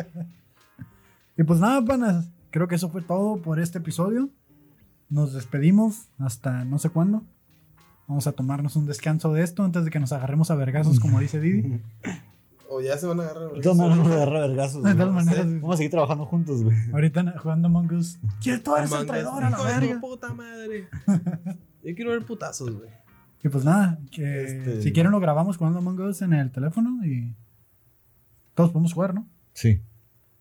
Y pues nada, panas. Creo que eso fue todo por este episodio. Nos despedimos hasta no sé cuándo. Vamos a tomarnos un descanso de esto antes de que nos agarremos a vergazos, como dice Didi. O ya se van a agarrar. De todas maneras, nos agarra vergazos, De güey. todas maneras, Vamos a seguir trabajando juntos, güey. ahorita jugando Among Us. ¿Quién tú eres el traidor a la verga? puta madre. Yo quiero ver putazos, güey. Y pues nada, que Este- si quieren lo grabamos jugando Among Us en el teléfono y todos podemos jugar, ¿no? Sí.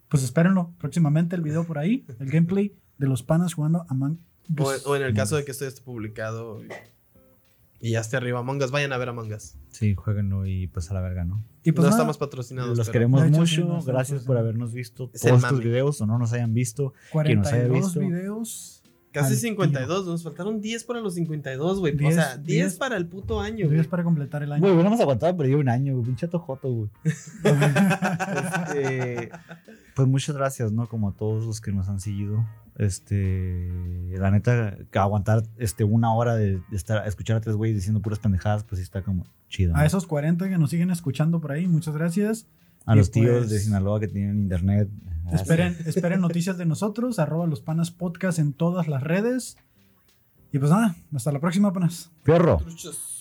Pues espérenlo. Próximamente el video por ahí, el gameplay de los panas jugando Among Us. o en el caso de que esto ya esté publicado y, esté arriba Among Us, vayan a ver Among Us. Sí, jueguenlo y pues a la verga, ¿no? Y pues no nada, estamos patrocinados. Los pero queremos hecho, mucho. Gracias sí, por sí. habernos visto Es todos mame. videos o no nos hayan visto. que nos haya 42 visto. videos. Casi al 52, nos faltaron 10 para los 52, güey. O 10, sea, 10, 10 para el puto año, Videos güey. para completar el año. Güey, hubiéramos aguantado, pero yo un año, güey. Pinche tojoto, güey. Este, pues muchas gracias, ¿no? Como a todos los que nos han seguido. Este, la neta, que aguantar este, una hora de, de estar, escuchar a tres güeyes diciendo puras pendejadas, pues sí está como chido. ¿no? A esos 40 que nos siguen escuchando por ahí, muchas gracias. A y los tíos pues- de Sinaloa que tienen internet. gracias. Esperen, esperen noticias de nosotros, arroba los panas podcast en todas las redes. Y pues nada, hasta la próxima, panas. Fierro. Truchos.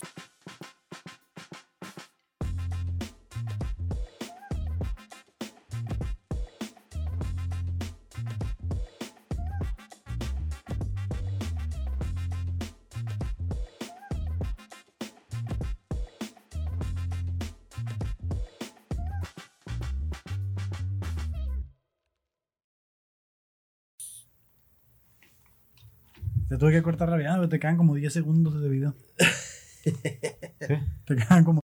Tuve que cortar la vida, te quedan como 10 segundos de video. Te quedan como